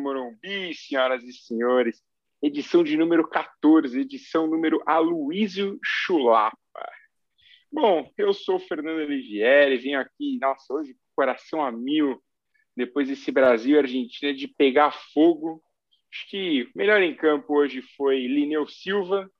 Morumbi, senhoras e senhores. Edição de número 14, edição número Aloísio Chulapa. Bom, eu sou o Fernando Olivieri, vim aqui, nossa, hoje coração a mil, depois desse Brasil e Argentina de pegar fogo. Acho que o melhor em campo hoje foi Lineu Silva,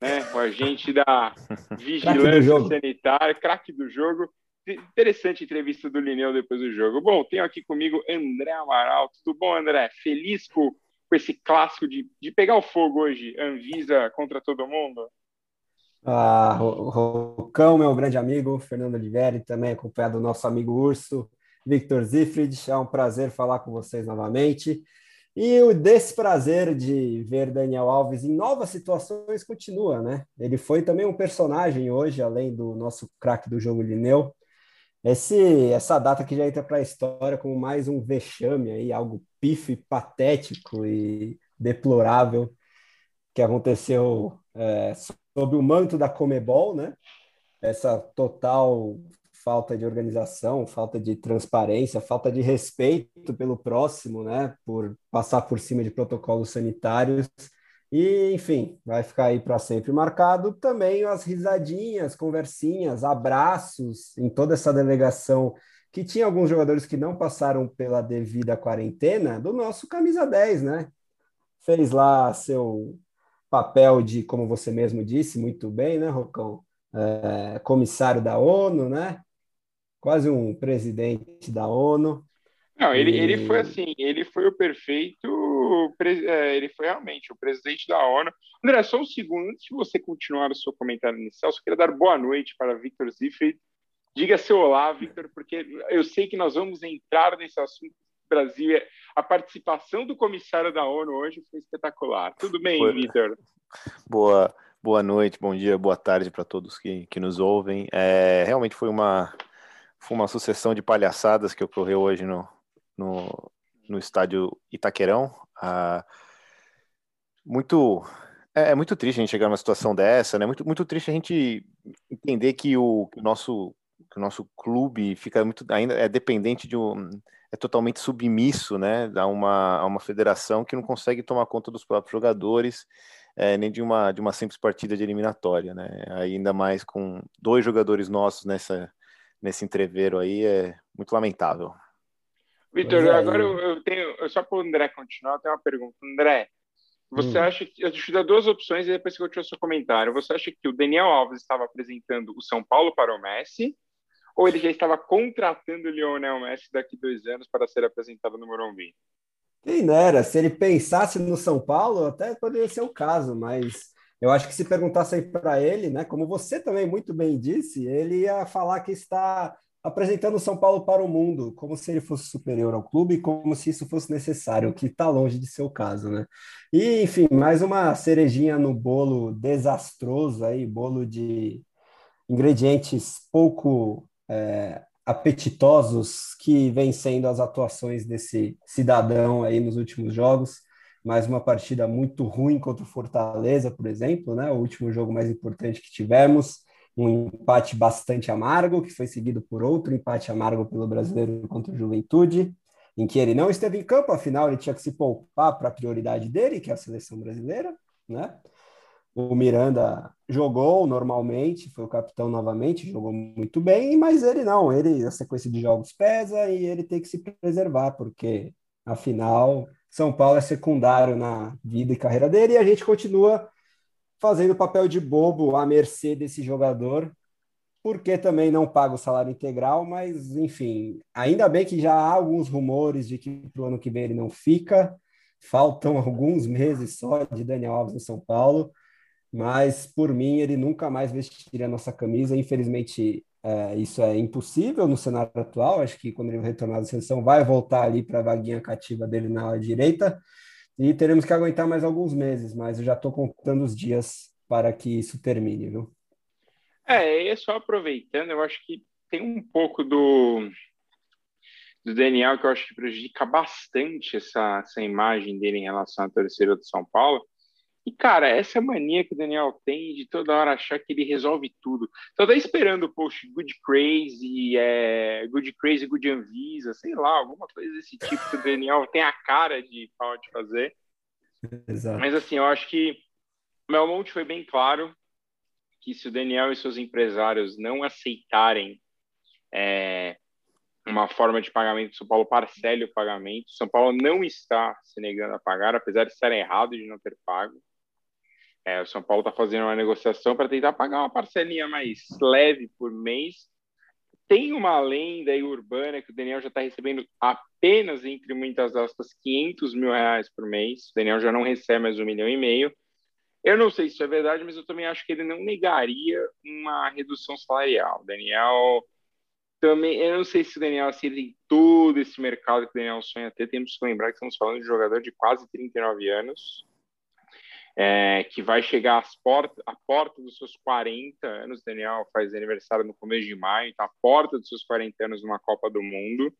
né, o agente da vigilância sanitária, craque do jogo. Interessante entrevista do Lineu depois do jogo. Bom, tenho aqui comigo André Amaral. Tudo bom, André? Feliz com, com esse clássico de, de pegar o fogo hoje, Anvisa contra todo mundo? Ah, Rocão, meu grande amigo, Fernando Oliveri, também acompanhado do nosso amigo Urso, Victor Zifrid. É um prazer falar com vocês novamente. E o desprazer de ver Daniel Alves em novas situações continua, né? Ele foi também um personagem hoje, além do nosso craque do jogo Lineu. Esse, essa data que já entra para a história como mais um vexame aí, algo pífio, patético e deplorável que aconteceu é, sob o manto da Comebol, né? Essa total falta de organização, falta de transparência, falta de respeito pelo próximo, né? Por passar por cima de protocolos sanitários e, enfim, vai ficar aí para sempre marcado também as risadinhas, conversinhas, abraços em toda essa delegação que tinha alguns jogadores que não passaram pela devida quarentena do nosso camisa 10, né? Fez lá seu papel de, como você mesmo disse, muito bem, né, Rocão? É, comissário da ONU, né? Quase um presidente da ONU. Não, ele, e... ele foi assim, ele foi o perfeito, é, ele foi realmente o presidente da ONU. André, só um segundo, antes de você continuar o seu comentário inicial, só queria dar boa noite para Victor Ziffert. Diga seu olá, Victor, porque eu sei que nós vamos entrar nesse assunto Brasil. A participação do comissário da ONU hoje foi espetacular. Tudo bem, foi... Victor? Boa, boa noite, bom dia, boa tarde para todos que, que nos ouvem. É, realmente foi uma, foi uma sucessão de palhaçadas que ocorreu hoje no, no, no estádio Itaquerão. Ah, muito é, é, muito triste a gente chegar numa situação dessa, né? Muito, muito triste a gente entender que o, nosso que o nosso clube fica muito ainda é dependente de um é totalmente submisso, né, a uma, a uma federação que não consegue tomar conta dos próprios jogadores, é, nem de uma de uma simples partida de eliminatória, né? Ainda mais com dois jogadores nossos nessa nesse entreveiro aí é muito lamentável. Vitor, agora eu, eu, tenho, só para o André continuar, eu tenho uma pergunta. André, você hum. acha que, eu te dar duas opções e depois que eu tiver o seu comentário, você acha que o Daniel Alves estava apresentando o São Paulo para o Messi ou ele já estava contratando o Lionel Messi daqui dois anos para ser apresentado no Morumbi? Quem dera, se ele pensasse no São Paulo, até poderia ser o caso, mas eu acho que se perguntasse para ele, né, como você também muito bem disse, ele ia falar que está apresentando o São Paulo para o mundo, como se ele fosse superior ao clube, como se isso fosse necessário, o que está longe de ser o caso, né? E, enfim, mais uma cerejinha no bolo desastroso aí, bolo de ingredientes pouco é, apetitosos que vem sendo as atuações desse cidadão aí nos últimos jogos. Mais uma partida muito ruim contra o Fortaleza, por exemplo, né? O último jogo mais importante que tivemos um empate bastante amargo, que foi seguido por outro empate amargo pelo brasileiro contra o Juventude, em que ele não esteve em campo, afinal ele tinha que se poupar para a prioridade dele, que é a seleção brasileira, né? O Miranda jogou normalmente, foi o capitão novamente, jogou muito bem, mas ele não, ele a sequência de jogos pesa e ele tem que se preservar, porque afinal São Paulo é secundário na vida e carreira dele e a gente continua fazendo papel de bobo à mercê desse jogador, porque também não paga o salário integral, mas enfim, ainda bem que já há alguns rumores de que para o ano que vem ele não fica, faltam alguns meses só de Daniel Alves no São Paulo, mas por mim ele nunca mais vestiria a nossa camisa, infelizmente é, isso é impossível no cenário atual, acho que quando ele retornar da seleção vai voltar ali para a vaguinha cativa dele na direita, e teremos que aguentar mais alguns meses, mas eu já estou contando os dias para que isso termine, viu? É, e só aproveitando, eu acho que tem um pouco do, do Daniel que eu acho que prejudica bastante essa, essa imagem dele em relação à torcida do São Paulo, E, cara, essa mania que o Daniel tem de toda hora achar que ele resolve tudo. Tô até esperando o post Good Crazy, é, Good Crazy, Good Anvisa, sei lá, alguma coisa desse tipo que o Daniel tem a cara de pode fazer. Exato. Mas, assim, eu acho que o Melmonte foi bem claro que se o Daniel e seus empresários não aceitarem é, uma forma de pagamento, São Paulo parcele o pagamento. São Paulo não está se negando a pagar, apesar de estar errado de não ter pago. É, o São Paulo está fazendo uma negociação para tentar pagar uma parcelinha mais leve por mês. Tem uma lenda aí urbana que o Daniel já está recebendo apenas, entre muitas aspas, 500 mil reais por mês. O Daniel já não recebe mais um milhão e meio. Eu não sei se isso é verdade, mas eu também acho que ele não negaria uma redução salarial. O Daniel também, eu não sei se o Daniel assim, tem todo esse mercado que o Daniel sonha ter. Temos que lembrar que estamos falando de um jogador de quase 39 anos é, que vai chegar às portas, à porta dos seus 40 anos. Daniel faz aniversário no começo de maio, está à porta dos seus 40 anos numa Copa do Mundo.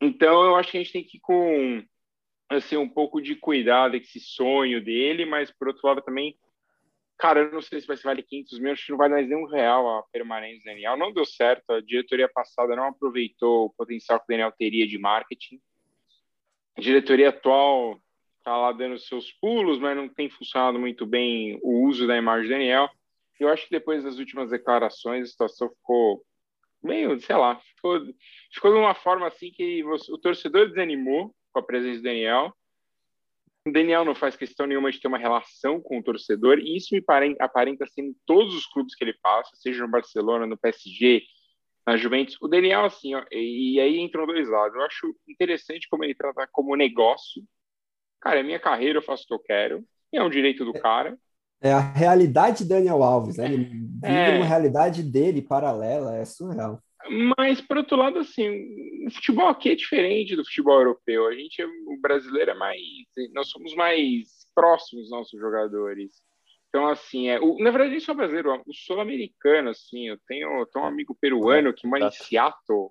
Então, eu acho que a gente tem que ir com assim, um pouco de cuidado com esse sonho dele, mas por outro lado também, cara, eu não sei se vai ser vale 500 mil, acho que não vai nem um real a permanência do Daniel. Não deu certo, a diretoria passada não aproveitou o potencial que o Daniel teria de marketing. A diretoria atual tá lá dando seus pulos, mas não tem funcionado muito bem o uso da imagem do Daniel. Eu acho que depois das últimas declarações, a situação ficou meio, sei lá, ficou, ficou de uma forma assim que você, o torcedor desanimou com a presença do Daniel. O Daniel não faz questão nenhuma de ter uma relação com o torcedor, e isso me aparenta assim em todos os clubes que ele passa, seja no Barcelona, no PSG, na Juventus. O Daniel, assim, ó, e aí entram dois lados. Eu acho interessante como ele trata como negócio Cara, é minha carreira, eu faço o que eu quero, e é um direito do cara. É a realidade de Daniel Alves, né? Ele vive é... uma realidade dele paralela, é surreal. Mas, por outro lado, assim, o futebol aqui é diferente do futebol europeu. A gente, o brasileiro é mais. Nós somos mais próximos dos nossos jogadores. Então, assim, é, o, na verdade, nem só brasileiro, o sul-americano, assim, eu tenho, eu tenho um amigo peruano que mora em Seattle,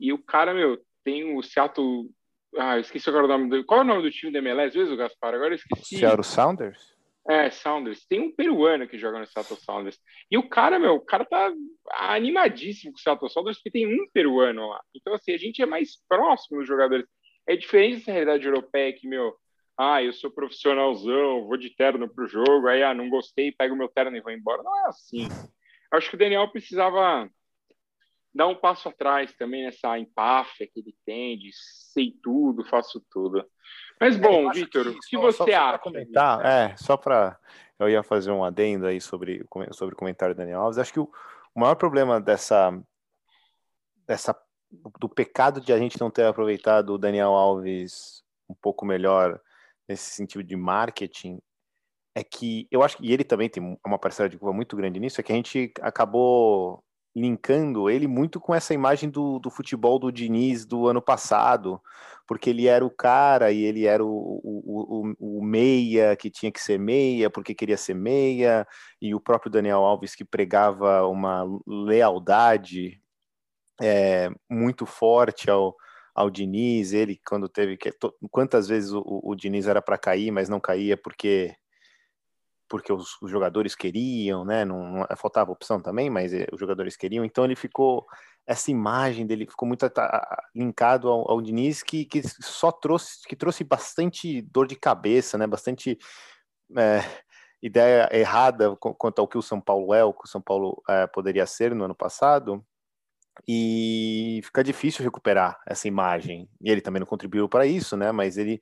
e o cara, meu, tem o Seattle ah, esqueci agora o nome do. Qual é o nome do time do MLS mesmo, Gaspar? Agora eu esqueci. Seattle Sounders? É, Sounders. Tem um peruano que joga no Seattle Sounders. E o cara, meu, o cara tá animadíssimo com o Seattle Sounders porque tem um peruano lá. Então, assim, a gente é mais próximo dos jogadores. É diferente dessa realidade europeia que, meu, ah, eu sou profissionalzão, vou de terno pro jogo, aí, ah, não gostei, pego meu terno e vou embora. Não é assim. Acho que o Daniel precisava dar um passo atrás também nessa empáfia que ele tem de sei tudo, faço tudo. Mas é, bom, Vitor, o que você só, acha? Só comentar, é, só para eu ia fazer um adendo aí sobre, sobre o comentário do Daniel Alves. Acho que o, o maior problema dessa, dessa do pecado de a gente não ter aproveitado o Daniel Alves um pouco melhor nesse sentido de marketing é que eu acho que e ele também tem uma parcela de culpa muito grande nisso, é que a gente acabou linkando ele muito com essa imagem do, do futebol do Diniz do ano passado, porque ele era o cara e ele era o, o, o, o, meia que tinha que ser meia, porque queria ser meia, e o próprio Daniel Alves que pregava uma lealdade é, muito forte ao, ao Diniz, ele quando teve que quantas vezes o, o Diniz era para cair, mas não caía porque porque os, os, jogadores queriam, né? Não, não, faltava opção também, mas eh, os jogadores queriam. Então ele ficou essa imagem dele ficou muito linkado ao, ao Diniz que, que só trouxe que trouxe bastante dor de cabeça, né? Bastante é, ideia errada quanto ao que o São Paulo é, o que o São Paulo é, poderia ser no ano passado. E fica difícil recuperar essa imagem. E ele também não contribuiu para isso, né? Mas ele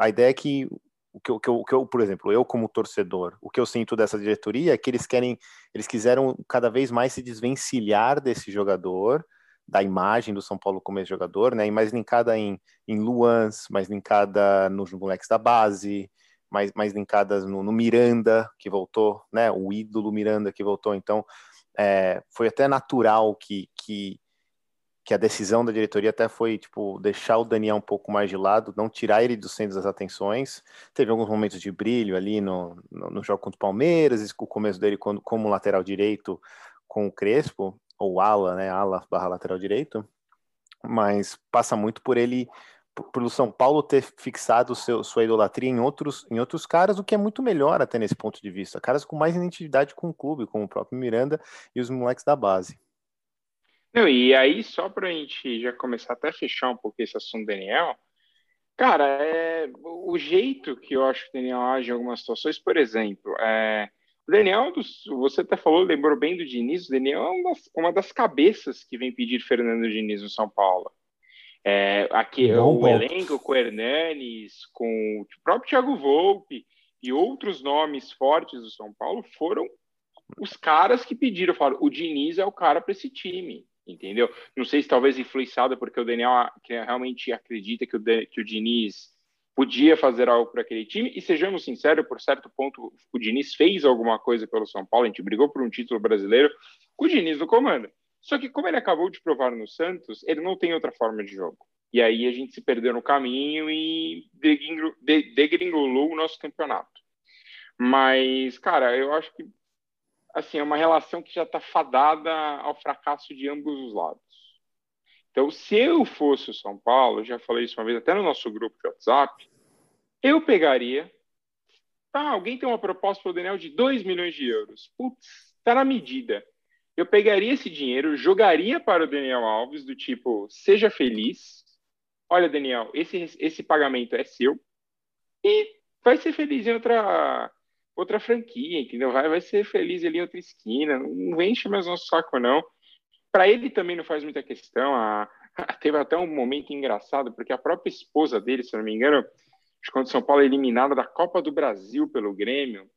a ideia é que o que, eu, eu, que eu, por exemplo, eu como torcedor, o que eu sinto dessa diretoria é que eles querem, eles quiseram cada vez mais se desvencilhar desse jogador, da imagem do São Paulo como esse jogador, né? E mais linkada em, em Luans, mais linkada nos moleques da base, mais, mais linkadas no, no Miranda, que voltou, né? O ídolo Miranda que voltou. Então, é, foi até natural que, que que a decisão da diretoria até foi, tipo, deixar o Daniel um pouco mais de lado, não tirar ele do centro das atenções. Teve alguns momentos de brilho ali no, no, no jogo contra o Palmeiras, o começo dele como, como lateral direito com o Crespo, ou ala, né, ala barra lateral direito, mas passa muito por ele pelo São Paulo ter fixado seu, sua idolatria em outros, em outros caras, o que é muito melhor até nesse ponto de vista. Caras com mais identidade com o clube, como o próprio Miranda e os moleques da base. Não, e aí, só para a gente já começar até a fechar um pouco esse assunto Daniel, cara, é, o jeito que eu acho que o Daniel age em algumas situações, por exemplo, é, o Daniel, você até falou, lembrou bem do Diniz, o Daniel é uma das, uma das cabeças que vem pedir Fernando Diniz no São Paulo. É, aqui, Bom o ponto. elenco com o Hernanes, com o próprio Thiago Volpe e outros nomes fortes do São Paulo foram os caras que pediram, falaram, o Diniz é o cara para esse time entendeu? Não sei se talvez influenciada porque o Daniel realmente acredita que o, que o Diniz podia fazer algo para aquele time, e sejamos sinceros, por certo ponto, o Diniz fez alguma coisa pelo São Paulo, a gente brigou por um título brasileiro com o Diniz no comando. Só que como ele acabou de provar no Santos, ele não tem outra forma de jogo. E aí a gente se perdeu no caminho e degringolou o nosso campeonato. Mas, cara, eu acho que assim, é uma relação que já está fadada ao fracasso de ambos os lados. Então, se eu fosse o São Paulo, já falei isso uma vez até no nosso grupo de WhatsApp, eu pegaria. Tá, alguém tem uma proposta para o Daniel de 2 milhões de euros. Putz, está na medida. Eu pegaria esse dinheiro, jogaria para o Daniel Alves, do tipo, seja feliz. Olha, Daniel, esse, esse pagamento é seu. E vai ser feliz em outra outra franquia, entendeu? Vai, vai ser feliz ali em outra esquina, não enche mais nosso saco, não. Para ele também não faz muita questão. A, a, teve até um momento engraçado, porque a própria esposa dele, se não me engano, quando São Paulo é eliminada da Copa do Brasil pelo Grêmio,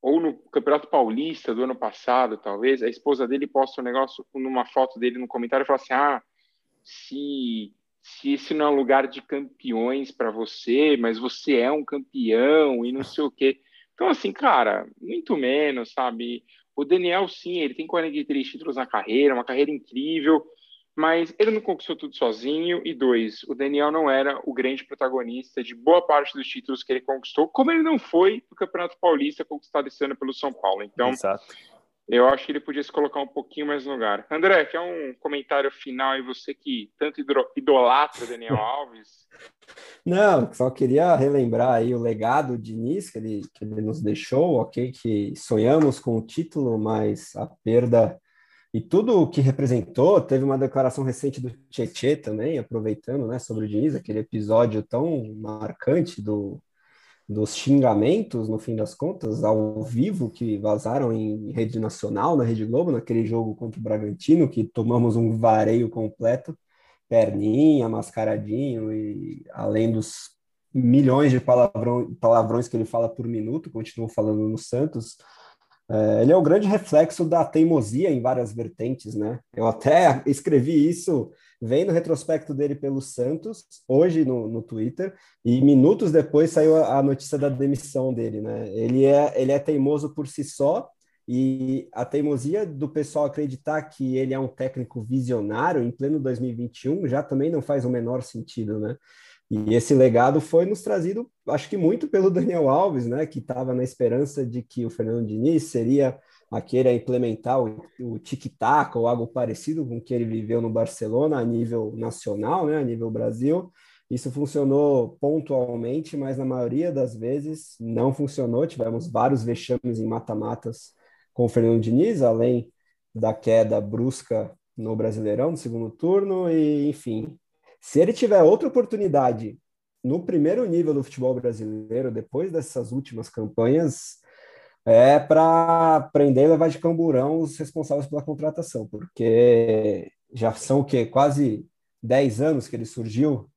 ou no Campeonato Paulista do ano passado, talvez, a esposa dele posta um negócio numa foto dele no comentário e fala assim: ah, se, se esse não é um lugar de campeões para você, mas você é um campeão e não sei o quê. Então, assim, cara, muito menos, sabe? O Daniel, sim, ele tem 43 títulos na carreira, uma carreira incrível, mas ele não conquistou tudo sozinho. E dois, o Daniel não era o grande protagonista de boa parte dos títulos que ele conquistou, como ele não foi no Campeonato Paulista conquistado esse ano pelo São Paulo. Então, Exato. Eu acho que ele podia se colocar um pouquinho mais no lugar. André, quer um comentário final e você que tanto idolatra o Daniel Alves? Não, só queria relembrar aí o legado de Diniz que ele, que ele nos deixou, ok? Que sonhamos com o título, mas a perda e tudo o que representou, teve uma declaração recente do Tietê também, aproveitando, né, sobre o Diniz, aquele episódio tão marcante do, dos xingamentos, no fim das contas, ao vivo, que vazaram em rede nacional, na Rede Globo, naquele jogo contra o Bragantino, que tomamos um vareio completo perninha, mascaradinho, e além dos milhões de palavrão, palavrões que ele fala por minuto, continua falando no Santos, é, ele é o grande reflexo da teimosia em várias vertentes, né? Eu até escrevi isso vendo o retrospecto dele pelo Santos, hoje no, no Twitter, e minutos depois saiu a, a notícia da demissão dele, né? Ele é, ele é teimoso por si só, e a teimosia do pessoal acreditar que ele é um técnico visionário em pleno 2021 já também não faz o menor sentido, né? E esse legado foi nos trazido, acho que muito pelo Daniel Alves, né? Que estava na esperança de que o Fernando Diniz seria aquele a implementar o, o tic-tac ou algo parecido com o que ele viveu no Barcelona a nível nacional, né? A nível Brasil. Isso funcionou pontualmente, mas na maioria das vezes não funcionou. Tivemos vários vexames em mata-matas com o Fernando Diniz, além da queda brusca no Brasileirão no segundo turno, e enfim, se ele tiver outra oportunidade no primeiro nível do futebol brasileiro, depois dessas últimas campanhas, é para prender e levar de camburão os responsáveis pela contratação, porque já são o quê? Quase 10 anos que ele surgiu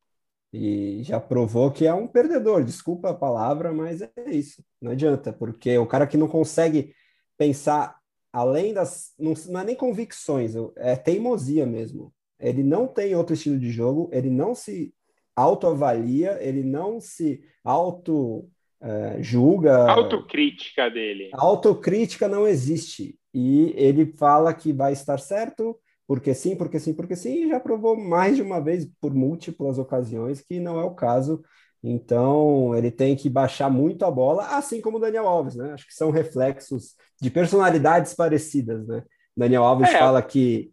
e já provou que é um perdedor. Desculpa a palavra, mas é isso. Não adianta, porque o cara que não consegue pensar além das. Não, não, é nem convicções, é teimosia mesmo. Ele não tem outro estilo de jogo, ele não se autoavalia, ele não se auto é, julga. Autocrítica dele. Autocrítica não existe. E ele fala que vai estar certo, porque sim, porque sim, porque sim, e já provou mais de uma vez, por múltiplas ocasiões, que não é o caso. Então, ele tem que baixar muito a bola, assim como o Daniel Alves, né? Acho que são reflexos de personalidades parecidas, né? Daniel Alves é. fala que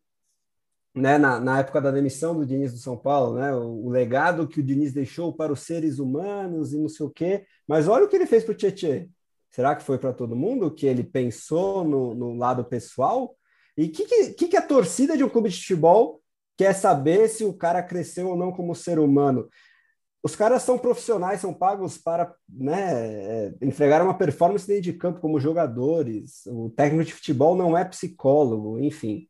né, na, na época da demissão do Diniz do São Paulo, né, o, o, legado que o Diniz deixou para os seres humanos e não sei o quê, mas olha o que ele fez para o Tietchan. Será que foi para todo mundo que ele pensou no, no lado pessoal? E o que, que, que a torcida de um clube de futebol quer saber se o cara cresceu ou não como ser humano? Os caras são profissionais, são pagos para né, é, entregar uma performance dentro de campo como jogadores. O técnico de futebol não é psicólogo, enfim.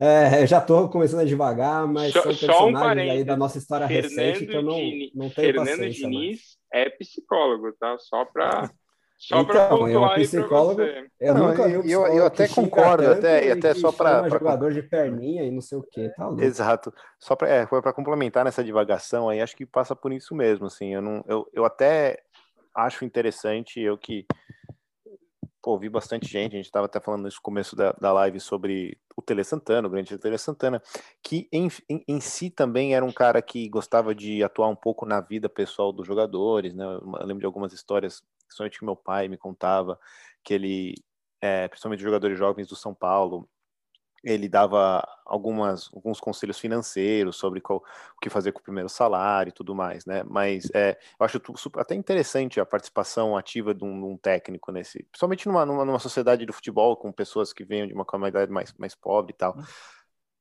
É, já estou começando a devagar, mas só, são personagens um aí da nossa história Fernando recente que eu não, não tenho Fernando paciência. Fernando Diniz mais. é psicólogo, tá? Só para Só então, eu um psicólogo, eu não, nunca eu, eu, eu até concordo, até, e até só para jogador de perninha e não sei o que, tá louco. Exato. Só para é, para complementar nessa divagação aí, acho que passa por isso mesmo, assim. Eu não, eu, eu até acho interessante, eu que pô, vi bastante gente, a gente estava até falando no começo da, da live sobre o Tele Santana, o grande Tele Santana, que em, em, em, si também era um cara que gostava de atuar um pouco na vida pessoal dos jogadores, né? Eu lembro de algumas histórias principalmente que meu pai me contava, que ele, é, principalmente jogadores jovens do São Paulo, ele dava algumas, alguns conselhos financeiros sobre qual, o que fazer com o primeiro salário e tudo mais, né? Mas é, eu acho super, até interessante a participação ativa de um, um técnico nesse, principalmente numa, numa, numa, sociedade do futebol com pessoas que venham de uma comunidade mais, mais pobre e tal.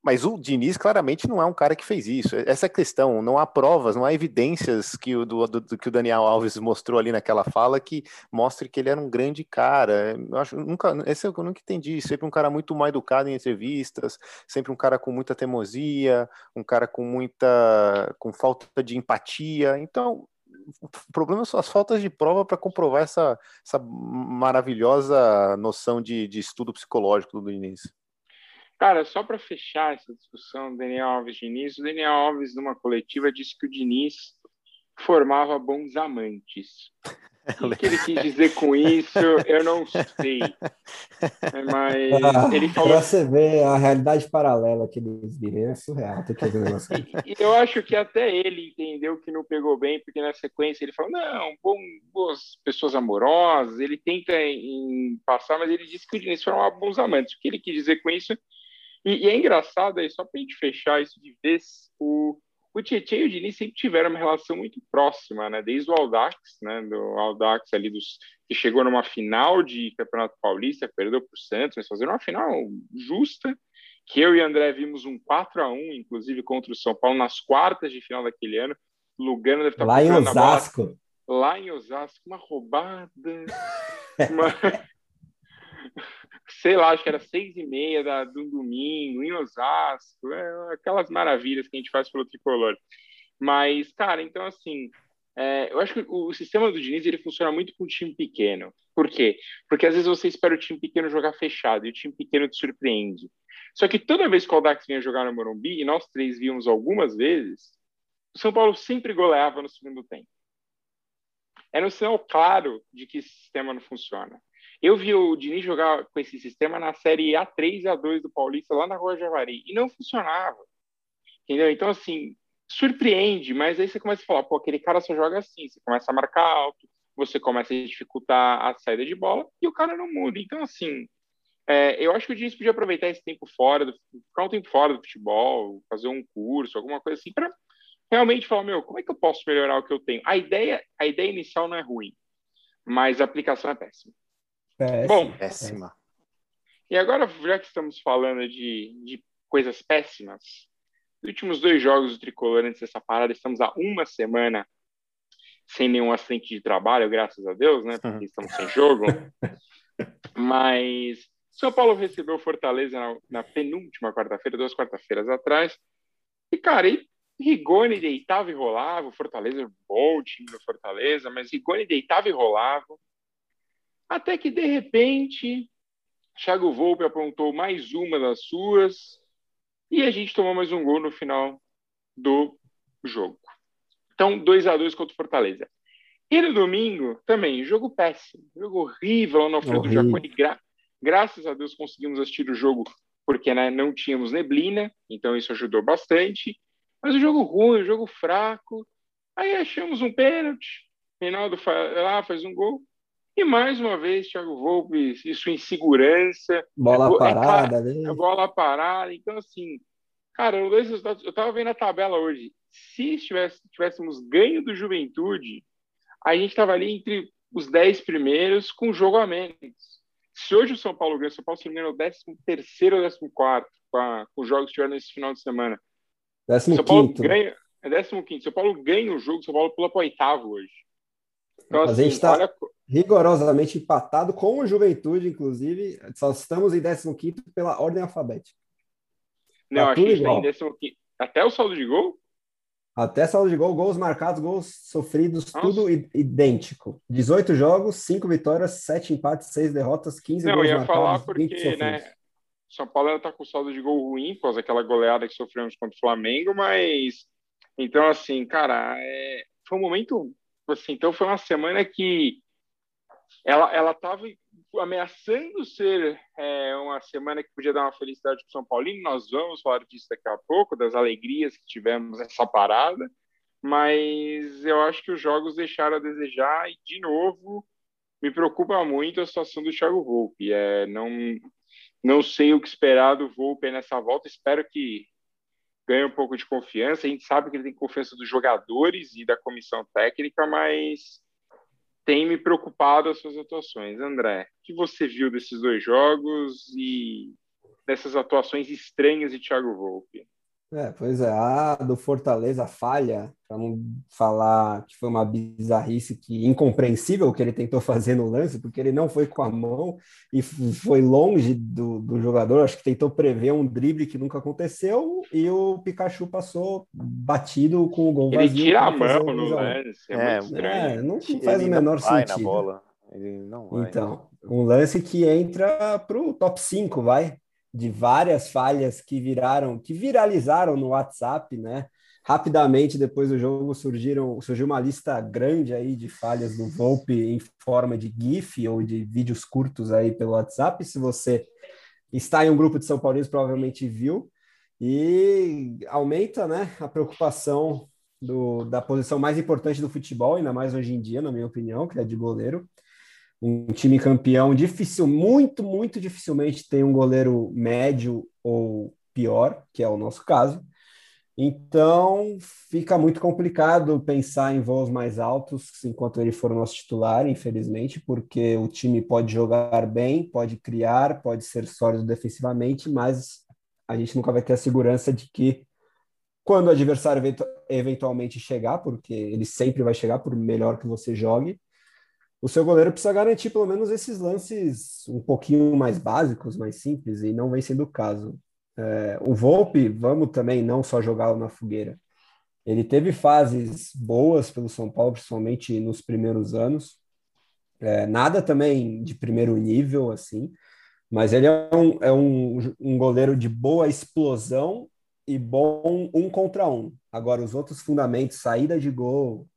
Mas o Diniz claramente não é um cara que fez isso. Essa é questão. Não há provas, não há evidências que o, do, do, que o Daniel Alves mostrou ali naquela fala que mostre que ele era um grande cara. Eu acho, nunca, esse eu nunca entendi. Sempre um cara muito mal educado em entrevistas, sempre um cara com muita teimosia, um cara com muita, com falta de empatia. Então, o problema são as faltas de prova para comprovar essa, essa maravilhosa noção de, de estudo psicológico do Diniz. Cara, só para fechar essa discussão, Daniel Alves Diniz, o Daniel Alves, numa coletiva, disse que o Diniz formava bons amantes. O que ele quis dizer com isso, eu não sei. Mas ah, ele falou. Pra você ver a realidade paralela que eles viram, é surreal. Tem que ver negócio e, eu acho que até ele entendeu que não pegou bem, porque na sequência ele falou: não, bom, boas pessoas amorosas. Ele tenta em passar, mas ele disse que o Diniz formava bons amantes. O que ele quis dizer com isso e, e é engraçado aí, só para a gente fechar isso de vez, o, o Tietchan e o Diniz sempre tiveram uma relação muito próxima, né? Desde o Aldax, né? Do Aldax ali dos que chegou numa final de Campeonato Paulista, perdeu para o Santos, mas fazendo uma final justa. Que eu e André vimos um 4 a 1 inclusive contra o São Paulo nas quartas de final daquele ano. Lugano deve estar lá em Osasco. Lá em Osasco, uma roubada. uma sei lá, acho que era seis e meia da, do domingo, em Osasco, é, aquelas maravilhas que a gente faz pelo tricolor. Mas, cara, então assim, é, eu acho que o, o, sistema do Diniz ele funciona muito com um time pequeno. Por quê? Porque às vezes você espera o time pequeno jogar fechado e o time pequeno te surpreende. Só que toda vez que o Aldax vinha jogar no Morumbi, e nós três vimos algumas vezes, o São Paulo sempre goleava no segundo tempo. Era um sinal claro de que esse sistema não funciona. Eu vi o Diniz jogar com esse sistema na série A3 e A2 do Paulista, lá na Rua Javari, e não funcionava. Entendeu? Então, assim, surpreende, mas aí você começa a falar, pô, aquele cara só joga assim, você começa a marcar alto, você começa a dificultar a saída de bola e o cara não muda. Então, assim, é, eu acho que o Diniz podia aproveitar esse tempo fora, do, ficar um tempo fora do futebol, fazer um curso, alguma coisa assim, para realmente falar, meu, como é que eu posso melhorar o que eu tenho? A ideia, a ideia inicial não é ruim, mas a aplicação é péssima. Péssima. Bom, péssima. E agora, já que estamos falando de, de coisas péssimas, os últimos dois jogos do Tricolor antes dessa parada, estamos há uma semana sem nenhum acidente de trabalho, graças a Deus, né? Porque estamos sem jogo. Mas São Paulo recebeu Fortaleza na, na penúltima quarta-feira, duas quarta-feiras atrás. E, cara, e Rigoni deitava e rolava. O Fortaleza, um bom time do Fortaleza, mas Rigoni deitava e rolava. Até que, de repente, Thiago Volpe apontou mais uma das suas e a gente tomou mais um gol no final do jogo. Então, 2 a 2 contra o Fortaleza. E no domingo, também, jogo péssimo, jogo horrível lá no Alfredo horrível. Jaconi. Gra graças a Deus conseguimos assistir o jogo porque né, não tínhamos neblina, então isso ajudou bastante. Mas o jogo ruim, o jogo fraco. Aí achamos um pênalti, Reinaldo lá faz um gol. E mais uma vez, Thiago Volpe e sua insegurança. Bola é, parada, é, né? Bola parada. Então, assim, Cara, os dois resultados, eu tava vendo a tabela hoje. Se tivesse, tivéssemos ganho do Juventude, a gente tava ali entre os 10 primeiros com jogo a menos. Se hoje o São Paulo ganha, o São Paulo se engano, é o 13 ou 14 com, a, com os jogos que tiveram nesse final de semana. 15 São Paulo ganha, é 15 São Paulo ganha o jogo, São Paulo pula para o oitavo hoje. Então, Mas assim, a gente está olha... rigorosamente empatado com o Juventude, inclusive. Só estamos em 15 pela ordem alfabética. Não, tá acho que está em 15. Até o saldo de gol? Até saldo de gol, gols marcados, gols sofridos, Nossa. tudo idêntico. 18 jogos, 5 vitórias, 7 empates, 6 derrotas, 15 Não, gols marcados. Não, ia falar porque, né, São Paulo está com saldo de gol ruim, após aquela goleada que sofremos contra o Flamengo, mas... Então, assim, cara, é... foi um momento... Assim, então, foi uma semana que ela ela estava ameaçando ser é, uma semana que podia dar uma felicidade para São Paulino. Nós vamos falar disso daqui a pouco, das alegrias que tivemos nessa parada, mas eu acho que os jogos deixaram a desejar e, de novo, me preocupa muito a situação do Thiago Volpe. É, não, não sei o que esperar do Volpe nessa volta, espero que ganhe um pouco de confiança. A gente sabe que ele tem confiança dos jogadores e da comissão técnica, mas tem me preocupado as suas atuações. André, o que você viu desses dois jogos e dessas atuações estranhas de Thiago Volpe? É, pois é, a do Fortaleza falha, para não falar que foi uma bizarrice que incompreensível o que ele tentou fazer no lance, porque ele não foi com a mão e foi longe do, do jogador, acho que tentou prever um drible que nunca aconteceu e o Pikachu passou batido com o gol ele vazio. Ele tira a mão no lance, é, é, é não faz o menor sentido. Na bola. Ele não vai. Então, um lance que entra para o top 5, vai de várias falhas que viraram, que viralizaram no WhatsApp, né? Rapidamente depois do jogo surgiram, surgiu uma lista grande aí de falhas do Volpe em forma de GIF ou de vídeos curtos aí pelo WhatsApp. Se você está em um grupo de São Paulinos, provavelmente viu. E aumenta né, a preocupação do, da posição mais importante do futebol, ainda mais hoje em dia, na minha opinião, que é de goleiro um time campeão difícil, muito, muito dificilmente tem um goleiro médio ou pior, que é o nosso caso. Então fica muito complicado pensar em voos mais altos enquanto ele for o nosso titular, infelizmente, porque o time pode jogar bem, pode criar, pode ser sólido defensivamente, mas a gente nunca vai ter a segurança de que quando o adversário eventualmente chegar, porque ele sempre vai chegar por melhor que você jogue, o seu goleiro precisa garantir pelo menos esses lances um pouquinho mais básicos, mais simples, e não vem sendo o caso. É, o Volpe, vamos também não só jogá-lo na fogueira. Ele teve fases boas pelo São Paulo, principalmente nos primeiros anos. É, nada também de primeiro nível, assim, mas ele é, um, é um, um goleiro de boa explosão e bom um contra um. Agora, os outros fundamentos, saída de gol,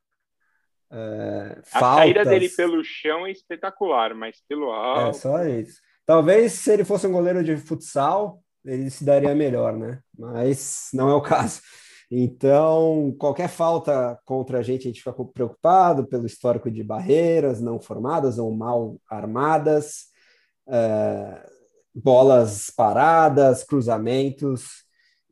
é, a faltas. saída dele pelo chão é espetacular, mas pelo alto. É só isso. Talvez se ele fosse um goleiro de futsal, ele se daria melhor, né? Mas não é o caso. Então, qualquer falta contra a gente, a gente fica preocupado pelo histórico de barreiras não formadas ou mal armadas, é, bolas paradas, cruzamentos.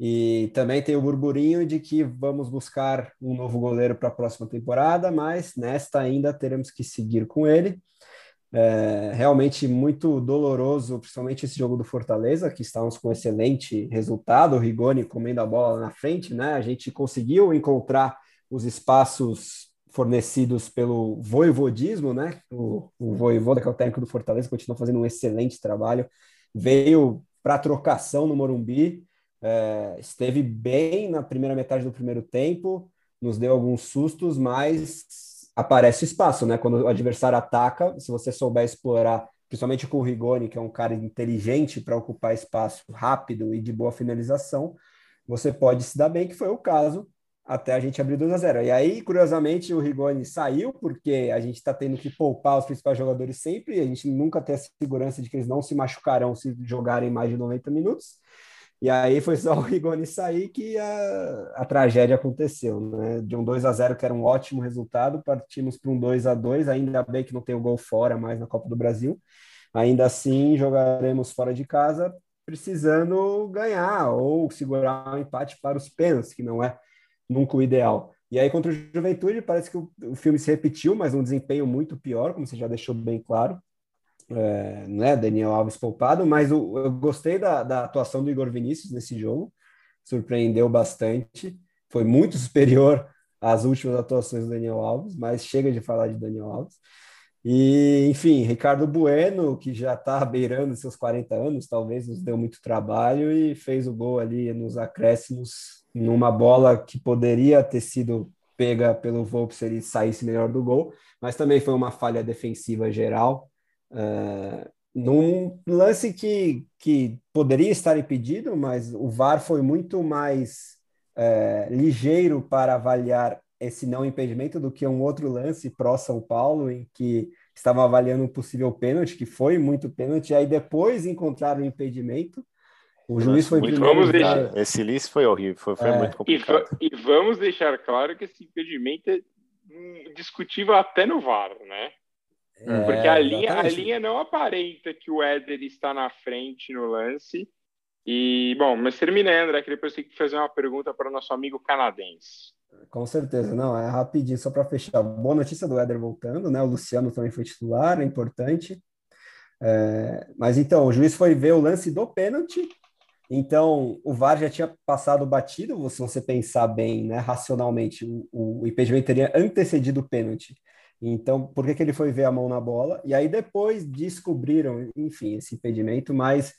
E também tem o burburinho de que vamos buscar um novo goleiro para a próxima temporada, mas nesta ainda teremos que seguir com ele. É realmente muito doloroso, principalmente esse jogo do Fortaleza, que estávamos com excelente resultado, o Rigoni comendo a bola na frente, né? A gente conseguiu encontrar os espaços fornecidos pelo voivodismo, né? O, o Voivoda, que é o técnico do Fortaleza, continua fazendo um excelente trabalho, veio para trocação no Morumbi, é, esteve bem na primeira metade do primeiro tempo, nos deu alguns sustos, mas aparece espaço, né? Quando o adversário ataca, se você souber explorar, principalmente com o Rigoni, que é um cara inteligente para ocupar espaço rápido e de boa finalização, você pode se dar bem, que foi o caso até a gente abrir 2 a 0. E aí, curiosamente, o Rigoni saiu, porque a gente está tendo que poupar os principais jogadores sempre, e a gente nunca tem a segurança de que eles não se machucarão se jogarem mais de 90 minutos. E aí foi só o Rigoni sair que a, a tragédia aconteceu, né? De um 2 a 0 que era um ótimo resultado, partimos para um 2 a 2 ainda bem que não tem o gol fora mais na Copa do Brasil. Ainda assim, jogaremos fora de casa, precisando ganhar ou segurar um empate para os pênaltis, que não é nunca o ideal. E aí, contra o Juventude, parece que o, o filme se repetiu, mas um desempenho muito pior, como você já deixou bem claro. É, né, Daniel Alves poupado, mas o, eu gostei da, da atuação do Igor Vinícius nesse jogo, surpreendeu bastante, foi muito superior às últimas atuações do Daniel Alves, mas chega de falar de Daniel Alves. E, enfim, Ricardo Bueno, que já está beirando seus 40 anos, talvez nos deu muito trabalho e fez o gol ali nos acréscimos, numa bola que poderia ter sido pega pelo Volpe se ele saísse melhor do gol, mas também foi uma falha defensiva geral. Uh, num lance que, que poderia estar impedido, mas o VAR foi muito mais uh, ligeiro para avaliar esse não impedimento do que um outro lance pró-São Paulo, em que estavam avaliando um possível pênalti, que foi muito pênalti, e aí depois encontraram o impedimento. O juiz foi muito vamos deixar... Esse lance foi horrível, foi, foi é. muito complicado. E, e, vamos deixar claro que esse impedimento é discutível até no VAR, né? É, Porque a linha, a linha não aparenta que o Éder está na frente no lance. E, bom, mas terminei, André, que depois tem que fazer uma pergunta para o nosso amigo canadense. Com certeza, não, é rapidinho, só para fechar. Boa notícia do Éder voltando, né? O Luciano também foi titular, é importante. É, mas então, o juiz foi ver o lance do pênalti, então o VAR já tinha passado batido, se você pensar bem, né, racionalmente, o, o impedimento teria antecedido o pênalti. Então, por que, que ele foi ver a mão na bola? E aí depois descobriram, enfim, esse impedimento, mas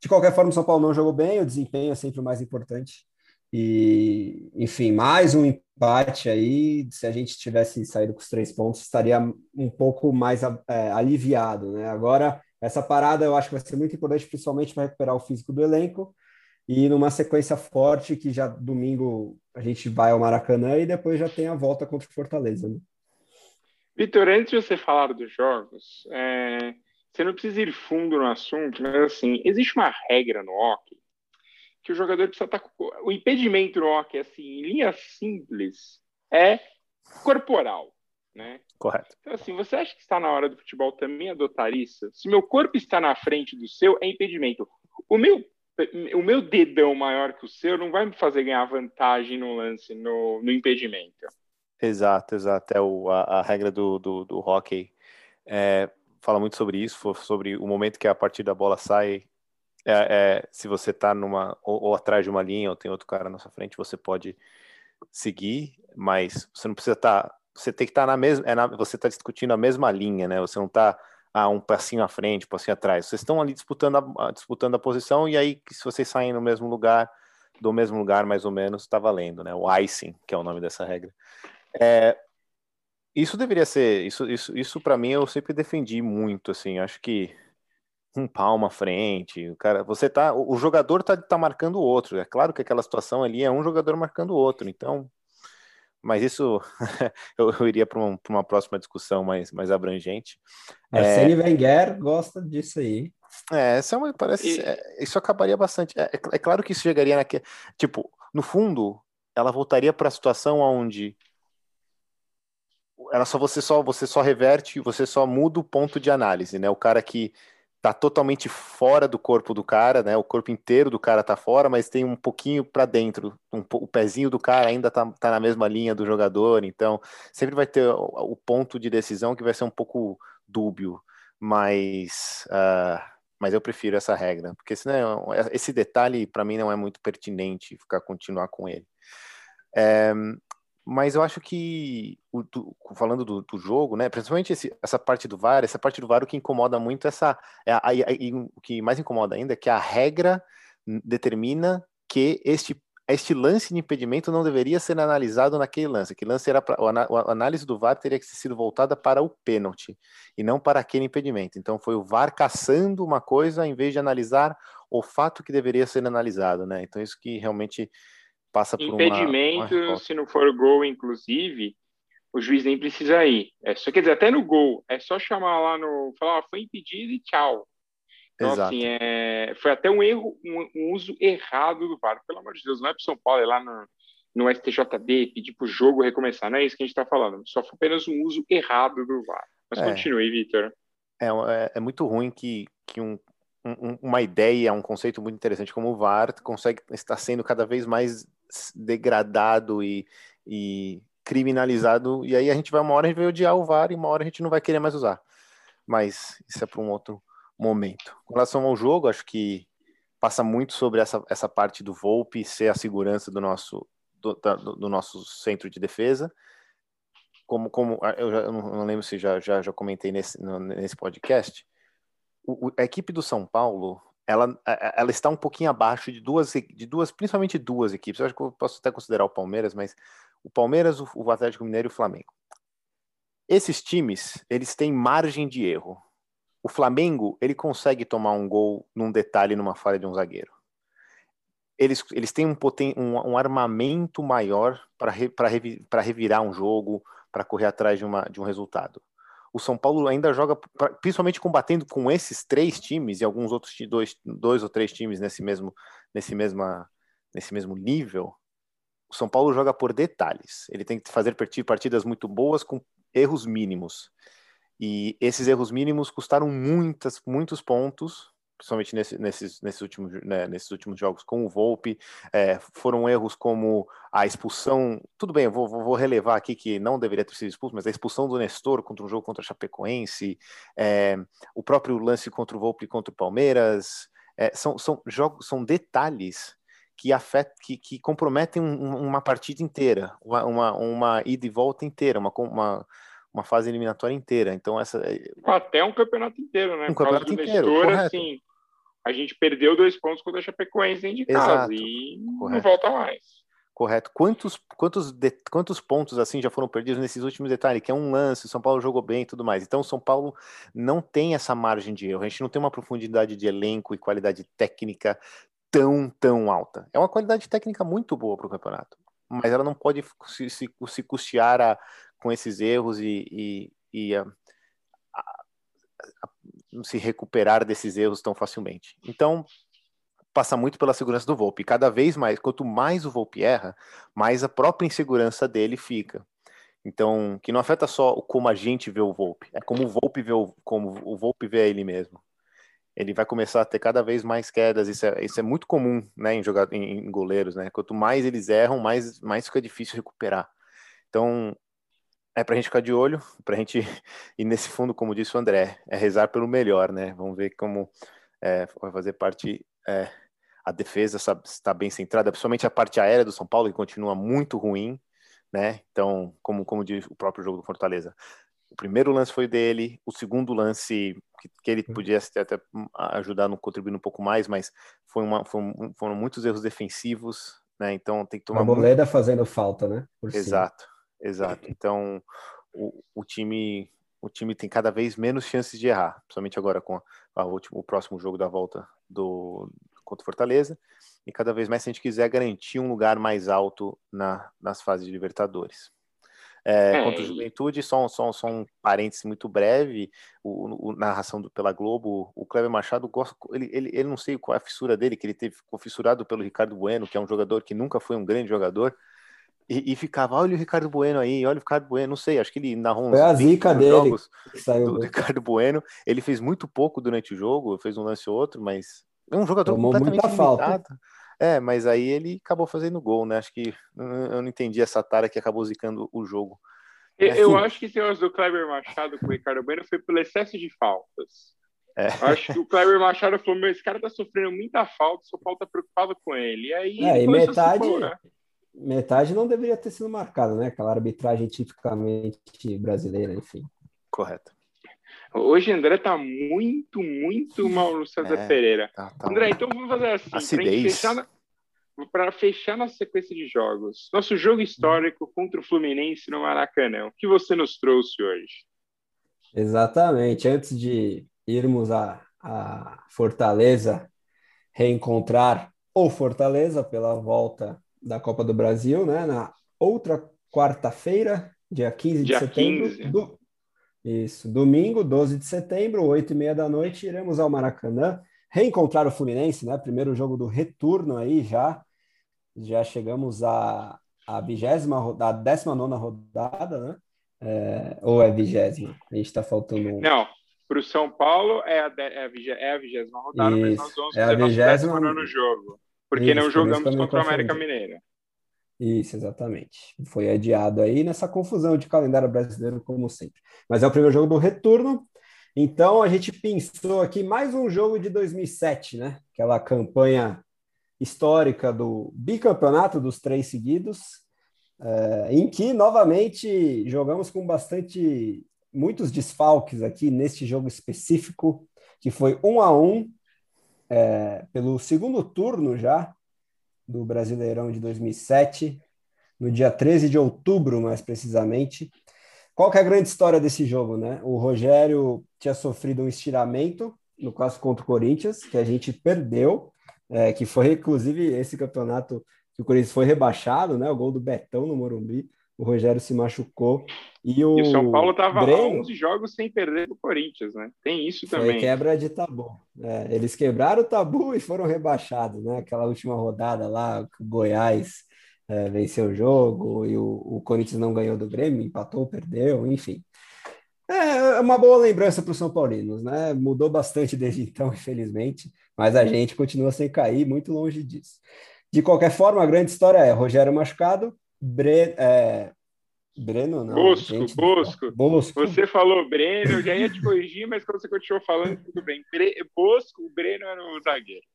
de qualquer forma o São Paulo não jogou bem, o desempenho é sempre o mais importante. E, enfim, mais um empate aí. Se a gente tivesse saído com os três pontos, estaria um pouco mais é, aliviado, né? Agora, essa parada eu acho que vai ser muito importante, principalmente para recuperar o físico do elenco e numa sequência forte que já domingo a gente vai ao Maracanã e depois já tem a volta contra o Fortaleza. Né? Vitor, antes de você falar dos jogos, é, você não precisa ir fundo no assunto, mas assim, existe uma regra no hockey que o jogador precisa estar. Tá o impedimento no hockey, assim, em linha simples, é corporal. Né? Correto. Então, assim, você acha que está na hora do futebol também adotar isso? Se meu corpo está na frente do seu, é impedimento. O meu, o meu dedão maior que o seu não vai me fazer ganhar vantagem no lance, no, no impedimento. Exato, exato. É o, a, a regra do, do, do hockey é, fala muito sobre isso, sobre o momento que a partir da bola sai é, é, se você está numa ou, ou, atrás de uma linha ou tem outro cara na sua frente, você pode seguir, mas você não precisa estar. Tá, você tem que estar tá na mesma. É na, você está discutindo a mesma linha, né? Você não está ah, um passinho à frente, um passinho atrás. Vocês estão ali disputando a, disputando a posição e aí se vocês saem no mesmo lugar, do mesmo lugar mais ou menos, está valendo, né? O icing, que é o nome dessa regra. É, isso deveria ser, isso, isso, isso para mim eu sempre defendi muito, assim. Acho que um palmo à frente. O cara, você tá, o jogador tá, tá marcando o outro. É claro que aquela situação ali é um jogador marcando o outro. Então, mas isso eu, eu, iria para uma, uma, próxima discussão mais, mais abrangente. Arsene é, Wenger gosta disso aí. É, essa é uma, parece, e... é, isso acabaria bastante. É, é, é, claro que isso chegaria naquele, tipo, no fundo, ela voltaria para a situação onde ela só você só você só reverte, você só muda o ponto de análise, né? O cara que tá totalmente fora do corpo do cara, né? O corpo inteiro do cara tá fora, mas tem um pouquinho para dentro. Um, o pezinho do cara ainda tá, tá na mesma linha do jogador, então sempre vai ter o, o ponto de decisão que vai ser um pouco dúbio, mas uh, mas eu prefiro essa regra, porque senão esse detalhe para mim não é muito pertinente ficar continuar com ele. É, mas eu acho que, o, do, falando do, do, jogo, né, principalmente esse, essa parte do VAR, essa parte do VAR o que incomoda muito, essa, é a, a, a, o que mais incomoda ainda é que a regra determina que este, este lance de impedimento não deveria ser analisado naquele lance. Que lance era pra, a análise do VAR teria que ter sido voltada para o pênalti e não para aquele impedimento. Então foi o VAR caçando uma coisa em vez de analisar o fato que deveria ser analisado, né? Então isso que realmente passa por impedimento, uma, uma se não for gol, inclusive, o juiz nem precisa ir. É só, quer dizer, até no gol, é só chamar lá no. falar, ó, foi impedido e tchau. Então, Exato. assim, é, foi até um erro, um, um, uso errado do VAR. Pelo amor de Deus, não é para São Paulo, é lá no, no STJD, pedir para o jogo recomeçar. Não é isso que a gente está falando. Só foi apenas um uso errado do VAR. Mas é. continue, Vitor. É, é, é, muito ruim que, que um, um, uma ideia, um conceito muito interessante como o VAR consegue estar sendo cada vez mais degradado e, e criminalizado, e aí a gente vai uma hora a gente vai odiar o VAR e uma hora a gente não vai querer mais usar. Mas isso é para um outro momento. Com relação ao jogo, acho que passa muito sobre essa, essa parte do Volpe ser a segurança do nosso do, do, do nosso centro de defesa. Como, como eu, já, eu não lembro se já, já, já comentei nesse, nesse podcast, o, a equipe do São Paulo ela, ela está um pouquinho abaixo de duas, de duas, principalmente duas equipes. Eu acho que eu posso até considerar o Palmeiras, mas o Palmeiras, o, o Atlético Mineiro e o Flamengo. Esses times, eles têm margem de erro. O Flamengo, ele consegue tomar um gol num detalhe, numa falha de um zagueiro. Eles, eles têm um, poten, um, um armamento maior para re, revi, revirar um jogo, para correr atrás de, uma, de um resultado. O São Paulo ainda joga, principalmente combatendo com esses três times e alguns outros dois, dois ou três times nesse mesmo, nesse, mesma, nesse mesmo nível. O São Paulo joga por detalhes. Ele tem que fazer partidas muito boas com erros mínimos. E esses erros mínimos custaram muitas, muitos pontos, principalmente nesse, nesses, nesses, últimos, né, nesses últimos jogos com o Volpe. É, foram erros como a expulsão. Tudo bem, vou, vou, relevar aqui que não deveria ter sido expulso, mas a expulsão do Nestor contra um jogo contra a Chapecoense, é, o próprio lance contra o Volpe contra o Palmeiras. É, são, são jogos, são detalhes que, afet, que, que comprometem um, uma partida inteira, uma, uma, uma, ida e volta inteira, uma, uma, uma fase eliminatória inteira. Então, essa. É Até um campeonato inteiro, né? Um campeonato inteiro. Nestor, assim, a gente perdeu dois pontos contra a Chapecoense dentro de casa Exato. e correto. não volta mais. Correto. Quantos, quantos, de, quantos pontos assim já foram perdidos nesses últimos detalhes? Que é um lance, o São Paulo jogou bem e tudo mais. Então, o São Paulo não tem essa margem de erro. A gente não tem uma profundidade de elenco e qualidade técnica tão, tão alta. É uma qualidade técnica muito boa para o campeonato, mas ela não pode se, se, se custear a, com esses erros e, e, e a, a, se recuperar desses erros tão facilmente. Então, passa muito pela segurança do Volpe. Cada vez mais, quanto mais o Volpe erra, mais a própria insegurança dele fica. Então, que não afeta só como a gente vê o Volpe, é como o Volpe vê o, como o Volpe vê ele mesmo ele vai começar a ter cada vez mais quedas. Isso é, isso é muito comum né, em, jogar, em, em goleiros. Né? Quanto mais eles erram, mais, mais fica difícil recuperar. Então, é para a gente ficar de olho, para a gente ir nesse fundo, como disse o André, é rezar pelo melhor. Né? Vamos ver como é, vai fazer parte. É, a defesa está bem centrada, principalmente a parte aérea do São Paulo, que continua muito ruim. Né? Então, como, como diz o próprio jogo do Fortaleza, o primeiro lance foi dele, o segundo lance que, que ele uhum. podia até ajudar no contribuir um pouco mais, mas foi uma, foi foram muitos erros defensivos, né? Então tem que tomar. A Boleda muito... fazendo falta, né? exato, exato. Então o, o time o time tem cada vez menos chances de errar, principalmente agora com a, o próximo jogo da volta do contra o Fortaleza, e cada vez mais se a gente quiser garantir um lugar mais alto na, nas fases de Libertadores. É, é, contra o Juventude, só, só, só um parêntese muito breve, o, o narração do, pela Globo, o Kleber Machado gosta, ele, ele, ele não sei qual é a fissura dele, que ele teve ficou fissurado pelo Ricardo Bueno, que é um jogador que nunca foi um grande jogador, e, e, ficava, olha o Ricardo Bueno aí, olha o Ricardo Bueno, não sei, acho que ele narrou uns Foi a zica dele jogos do, do Ricardo Bueno, ele fez muito pouco durante o jogo, fez um lance ou outro, mas é um jogador Tomou completamente muita limitado. Falta. É, mas aí ele acabou fazendo gol, né? Acho que eu não entendi essa tara que acabou zicando o jogo. Eu, eu acho que esse negócio do Kleber Machado com o Ricardo Bueno foi pelo excesso de faltas. É. Acho que o Kleber Machado falou: meu, esse cara tá sofrendo muita falta, só falta preocupado com ele. E aí, é, e metade? Metade não deveria ter sido marcada, né? Aquela arbitragem tipicamente brasileira, enfim. Correto. Hoje André tá muito, muito mal no César é, Pereira. Tá, tá André, então vamos fazer assim, Acidez. para fechar, fechar nossa sequência de jogos. Nosso jogo histórico contra o Fluminense no Maracanã. O que você nos trouxe hoje? Exatamente. Antes de irmos a, a Fortaleza reencontrar o Fortaleza pela volta da Copa do Brasil, né? Na outra quarta-feira, dia 15 dia de setembro, 15. Do, isso, domingo, 12 de setembro, 8 e meia da noite, iremos ao Maracanã reencontrar o Fluminense, né? Primeiro jogo do retorno aí já. Já chegamos à, à vigésima, à 19 rodada, né? É, ou é vigésima? A gente está faltando. Não, para o São Paulo é a, é a, vigésima é a vigésima rodada, Isso. mas nós vamos É a fazer vigésima- nosso décimo jogo. Porque Isso, não jogamos contra o América. Mineiro. Isso, exatamente. Foi adiado aí nessa confusão de calendário brasileiro, como sempre. Mas é o primeiro jogo do retorno. Então a gente pensou aqui mais um jogo de 2007, né? Aquela campanha histórica do bicampeonato dos três seguidos, eh, em que novamente jogamos com bastante muitos desfalques aqui neste jogo específico, que foi um a um eh, pelo segundo turno já do Brasileirão de 2007, no dia 13 de outubro, mais precisamente. Qual que é a grande história desse jogo, né? O Rogério tinha sofrido um estiramento no clássico contra o Corinthians, que a gente perdeu, é, que foi inclusive esse campeonato que o Corinthians foi rebaixado, né? O gol do Betão no Morumbi, o Rogério se machucou e o, E o São Paulo estava Breno- 11 jogos sem perder do Corinthians, né? Tem isso Foi também. quebra de tabu. É, eles quebraram o tabu e foram rebaixados, né? Aquela última rodada lá, o Goiás é, venceu o jogo e o, o Corinthians não ganhou do Grêmio, empatou, perdeu, enfim. É uma boa lembrança para os São Paulinos, né? Mudou bastante desde então, infelizmente, mas a gente continua sem cair, muito longe disso. De qualquer forma, a grande história é Rogério machucado, Bre... é, Breno não. Bosco, gente, Bosco. Bosco. Você falou Breno, eu já ia te corrigir, mas quando você continuou falando, tudo bem. Bre... Bosco, o Breno era o zagueiro.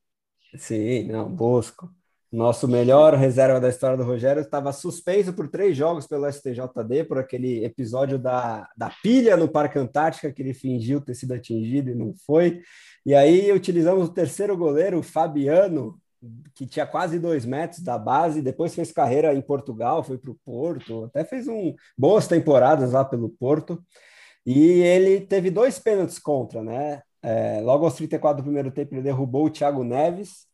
Sim, não, Bosco. Nosso melhor reserva da história do Rogério estava suspenso por três jogos pelo STJD, por aquele episódio da, da pilha no Parque Antártica, que ele fingiu ter sido atingido e não foi. E aí utilizamos o terceiro goleiro, o Fabiano, que tinha quase dois metros da base, depois fez carreira em Portugal, foi para o Porto, até fez um, boas temporadas lá pelo Porto. E ele teve dois pênaltis contra, né? É, logo aos 34 do primeiro tempo, ele derrubou o Thiago Neves,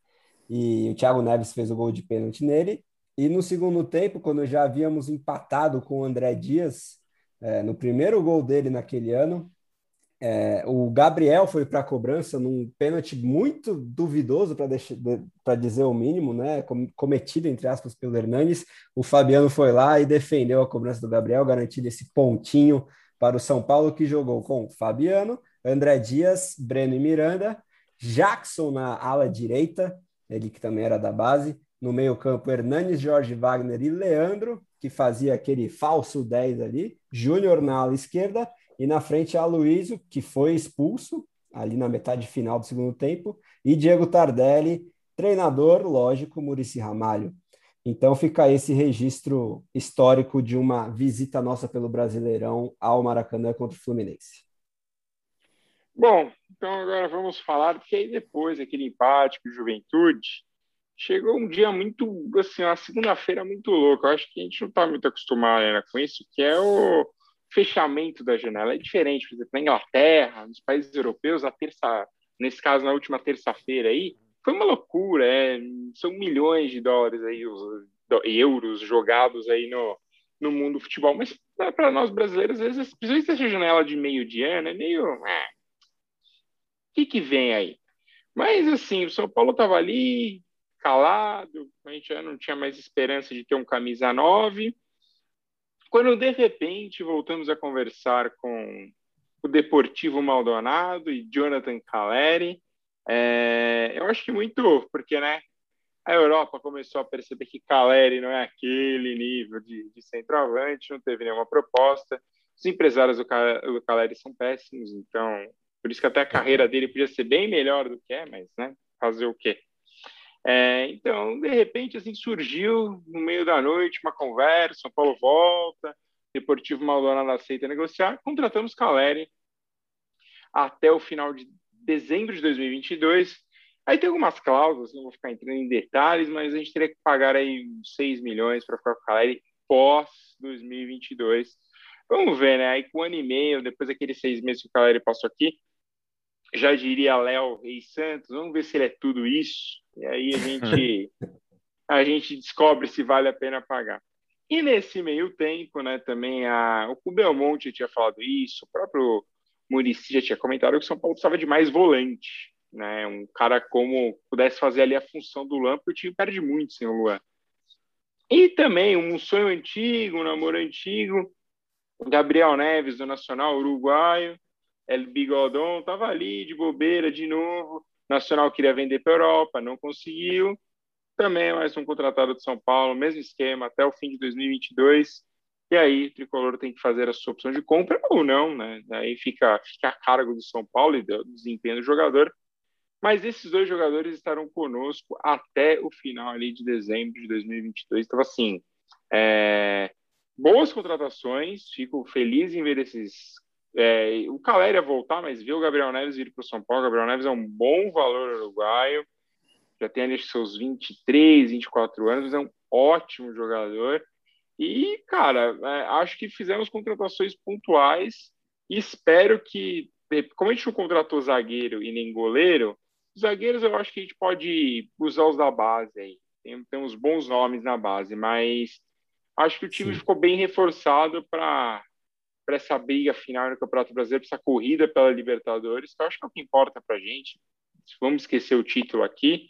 e o Thiago Neves fez o gol de pênalti nele. E no segundo tempo, quando já havíamos empatado com o André Dias, é, no primeiro gol dele naquele ano, é, o Gabriel foi para a cobrança num pênalti muito duvidoso, para dizer o mínimo, né? com- cometido, entre aspas, pelo Hernanes. O Fabiano foi lá e defendeu a cobrança do Gabriel, garantindo esse pontinho para o São Paulo, que jogou com Fabiano, André Dias, Breno e Miranda, Jackson na ala direita, ele que também era da base. No meio-campo, Hernanes, Jorge Wagner e Leandro, que fazia aquele falso 10 ali. Júnior na ala esquerda. E na frente, Aloysio, que foi expulso ali na metade final do segundo tempo. E Diego Tardelli, treinador, lógico, Murici Ramalho. Então fica esse registro histórico de uma visita nossa pelo Brasileirão ao Maracanã contra o Fluminense. Bom, então agora vamos falar, porque aí depois aquele empate com Juventude, chegou um dia muito, assim, uma segunda-feira muito louca. Eu acho que a gente não está muito acostumado ainda com isso, que é o fechamento da janela. É diferente, por exemplo, na Inglaterra, nos países europeus, a terça, nesse caso, na última terça-feira aí, foi uma loucura, é, são milhões de dólares aí, os, do, euros jogados aí no, no mundo do futebol, mas para nós brasileiros, às vezes, principalmente essa janela de meio de ano, é meio... O que, que vem aí? Mas, assim, o São Paulo estava ali, calado, a gente já não tinha mais esperança de ter um camisa 9. Quando, de repente, voltamos a conversar com o Deportivo Maldonado e Jonathan Caleri, é, eu acho que muito, porque, né, a Europa começou a perceber que Caleri não é aquele nível de, de centroavante, não teve nenhuma proposta. Os empresários do, do Caleri são péssimos, então por isso que até a carreira dele podia ser bem melhor do que é, mas, né, fazer o quê? É, então, de repente, assim, surgiu no meio da noite uma conversa, São Paulo volta, Deportivo Maldonado aceita negociar, contratamos Caleri até o final de dezembro de 2022. Aí tem algumas cláusulas, não vou ficar entrando em detalhes, mas a gente teria que pagar aí 6 milhões para ficar com o Caleri pós 2022. Vamos ver, né? Aí com um ano e meio, depois daqueles seis meses que o Caleri passou aqui, já diria Léo Reis Santos, vamos ver se ele é tudo isso. E aí a gente, a gente descobre se vale a pena pagar. E nesse meio tempo, né, também a, o Belmonte tinha falado isso, o próprio Murici já tinha comentado que o São Paulo precisava de mais volante, né? Um cara como pudesse fazer ali a função do Luan, porque o time perde muito sem o Luan. E também um sonho antigo, um namoro antigo, Gabriel Neves, do Nacional Uruguaio, El Bigodon estava ali de bobeira de novo. Nacional queria vender para a Europa, não conseguiu. Também mais um contratado de São Paulo, mesmo esquema, até o fim de 2022. E aí, o Tricolor tem que fazer a sua opção de compra ou não, né? Aí fica, fica a cargo do São Paulo e do desempenho do jogador. Mas esses dois jogadores estarão conosco até o final ali de dezembro de 2022. Então, assim, é... boas contratações. Fico feliz em ver esses é, o Caleri ia voltar, mas viu o Gabriel Neves vir para o São Paulo. O Gabriel Neves é um bom valor uruguaio, já tem ali seus 23, 24 anos, é um ótimo jogador. E, cara, é, acho que fizemos contratações pontuais e espero que, como a gente não contratou zagueiro e nem goleiro, os zagueiros eu acho que a gente pode usar os da base aí. Tem, tem uns bons nomes na base, mas acho que o time Sim. ficou bem reforçado para para essa briga final no Campeonato Brasileiro, para essa corrida pela Libertadores, que eu acho que é o que importa para a gente. Vamos esquecer o título aqui.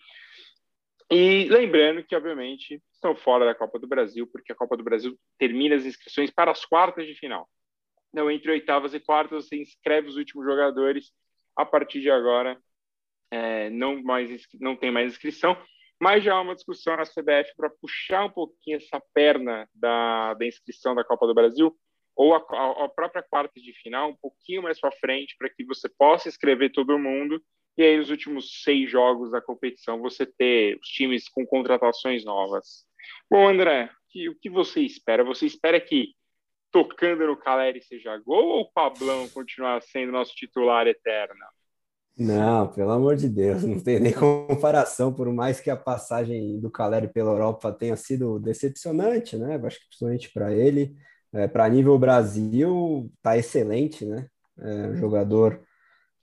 E lembrando que, obviamente, estão fora da Copa do Brasil, porque a Copa do Brasil termina as inscrições para as quartas de final. Então, entre oitavas e quartas, você inscreve os últimos jogadores. A partir de agora, é, não, mais, não tem mais inscrição, mas já há uma discussão na CBF para puxar um pouquinho essa perna da, da inscrição da Copa do Brasil ou a, a, própria quarta de final um pouquinho mais para frente para que você possa escrever todo mundo e aí nos últimos seis jogos da competição você ter os times com contratações novas. Bom, André, que, o que você espera? Você espera que tocando no Caleri seja gol ou o Pablão continuar sendo nosso titular eterno? Não, pelo amor de Deus, não tem nem comparação, por mais que a passagem do Caleri pela Europa tenha sido decepcionante, né? Acho que principalmente para ele. É, para nível Brasil, tá excelente, né? É jogador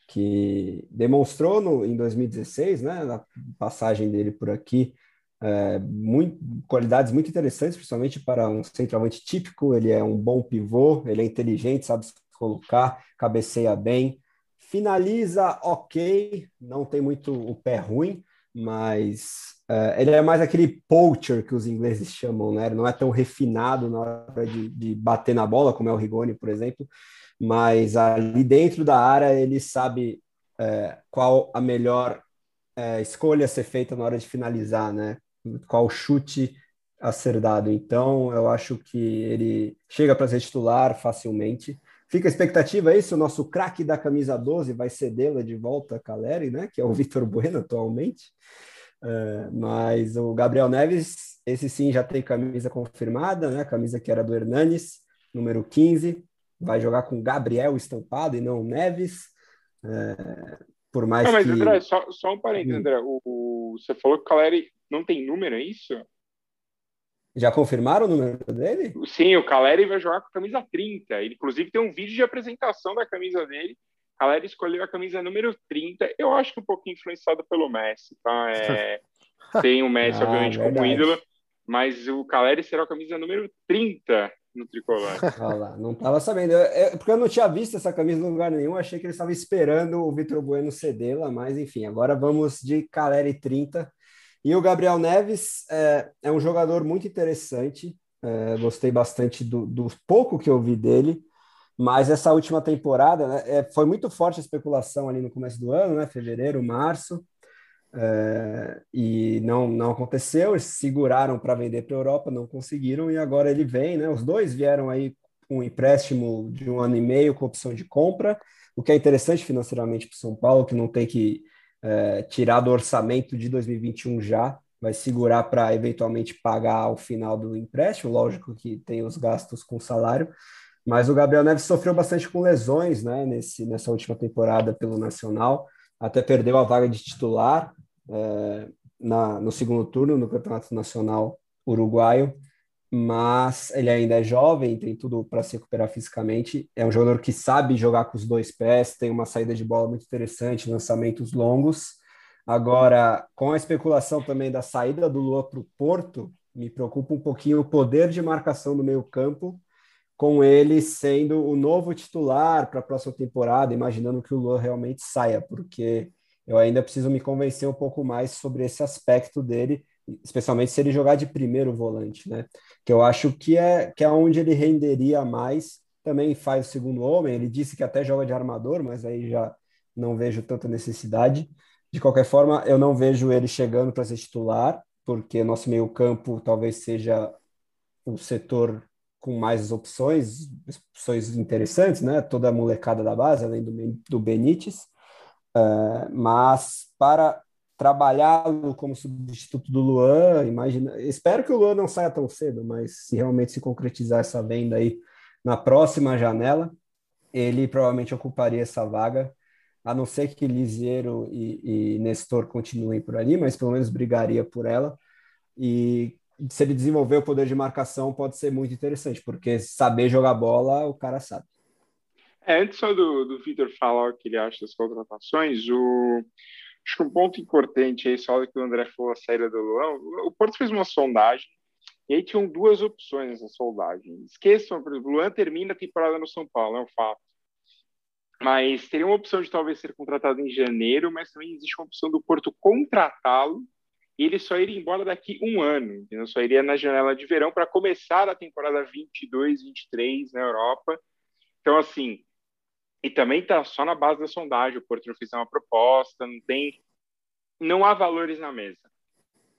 que demonstrou no, em 2016, né, na passagem dele por aqui, é, muito, qualidades muito interessantes, principalmente para um centroavante típico. Ele é um bom pivô, ele é inteligente, sabe se colocar, cabeceia bem, finaliza ok, não tem muito o pé ruim, mas uh, ele é mais aquele poacher que os ingleses chamam, né? Ele não é tão refinado na hora de, de bater na bola, como é o Rigoni, por exemplo, mas ali dentro da área ele sabe uh, qual a melhor uh, escolha a ser feita na hora de finalizar, né? Qual chute a ser dado. Então, eu acho que ele chega para ser titular facilmente. Fica a expectativa aí se o nosso craque da camisa 12 vai cedê-la de volta a Caleri, né? Que é o Vitor Bueno atualmente. Uh, mas o Gabriel Neves, esse sim já tem camisa confirmada, né? Camisa que era do Hernanes, número 15. Vai jogar com Gabriel estampado e não Neves. Uh, por mais não, mas, que... André, só, só um parênteses, hum. André. O, o, você falou que o Caleri não tem número, é isso? Já confirmaram o número dele? Sim, o Caleri vai jogar com a camisa 30. Ele, inclusive, tem um vídeo de apresentação da camisa dele. O Caleri escolheu a camisa número 30. Eu acho que um pouquinho influenciado pelo Messi, tá? É, tem o Messi, ah, obviamente, verdade. como ídolo, mas o Caleri será a camisa número 30 no tricolor. Olha não estava sabendo. Eu, eu, porque eu não tinha visto essa camisa em lugar nenhum. Achei que ele estava esperando o Vitor Bueno cedê-la, mas enfim, agora vamos de Caleri 30 e o Gabriel Neves é, é um jogador muito interessante. É, gostei bastante do, do, pouco que eu vi dele. Mas essa última temporada né, é, foi muito forte a especulação ali no começo do ano, né? Fevereiro, março. É, e não, não aconteceu. Eles seguraram para vender para a Europa, não conseguiram. E agora ele vem, né? Os dois vieram aí com um empréstimo de um ano e meio com opção de compra, o que é interessante financeiramente para o São Paulo, que não tem que é, tirar do orçamento de 2021 já, vai segurar para eventualmente pagar ao final do empréstimo, lógico que tem os gastos com salário, mas o Gabriel Neves sofreu bastante com lesões né, nesse, nessa última temporada pelo Nacional, até perdeu a vaga de titular é, na, no segundo turno no Campeonato Nacional Uruguaio, mas ele ainda é jovem, tem tudo para se recuperar fisicamente. É um jogador que sabe jogar com os dois pés, tem uma saída de bola muito interessante, lançamentos longos. Agora, com a especulação também da saída do Lua para o Porto, me preocupa um pouquinho o poder de marcação do meio-campo, com ele sendo o novo titular para a próxima temporada, imaginando que o Lua realmente saia, porque eu ainda preciso me convencer um pouco mais sobre esse aspecto dele especialmente se ele jogar de primeiro volante, né? Que eu acho que é, que é onde ele renderia mais também faz o segundo homem. Ele disse que até joga de armador, mas aí já não vejo tanta necessidade. De qualquer forma, eu não vejo ele chegando para ser titular, porque nosso meio-campo talvez seja o setor com mais opções, opções interessantes, né? Toda a molecada da base, além do, do Benítez. Uh, mas para trabalhá-lo como substituto do Luan, imagina, espero que o Luan não saia tão cedo, mas se realmente se concretizar essa venda aí na próxima janela, ele provavelmente ocuparia essa vaga a não ser que Lisieiro e, e Nestor continuem por ali, mas pelo menos brigaria por ela. E se ele desenvolver o poder de marcação, pode ser muito interessante, porque saber jogar bola, o cara sabe. É, antes só do, do Vitor falar o que ele acha das contratações, o, acho que um ponto importante aí, só que o André falou a saída do Luan, o Porto fez uma sondagem e aí tinham duas opções nessa soldagem. Esqueçam, por exemplo, o Luan termina a temporada no São Paulo, é um fato. Mas teria uma opção de talvez ser contratado em janeiro, mas também existe uma opção do Porto contratá-lo e ele só iria embora daqui um ano, entendeu? só iria na janela de verão para começar a temporada 22, 23 na Europa. Então, assim, e também está só na base da sondagem, o Porto não fez uma proposta, não tem, não há valores na mesa.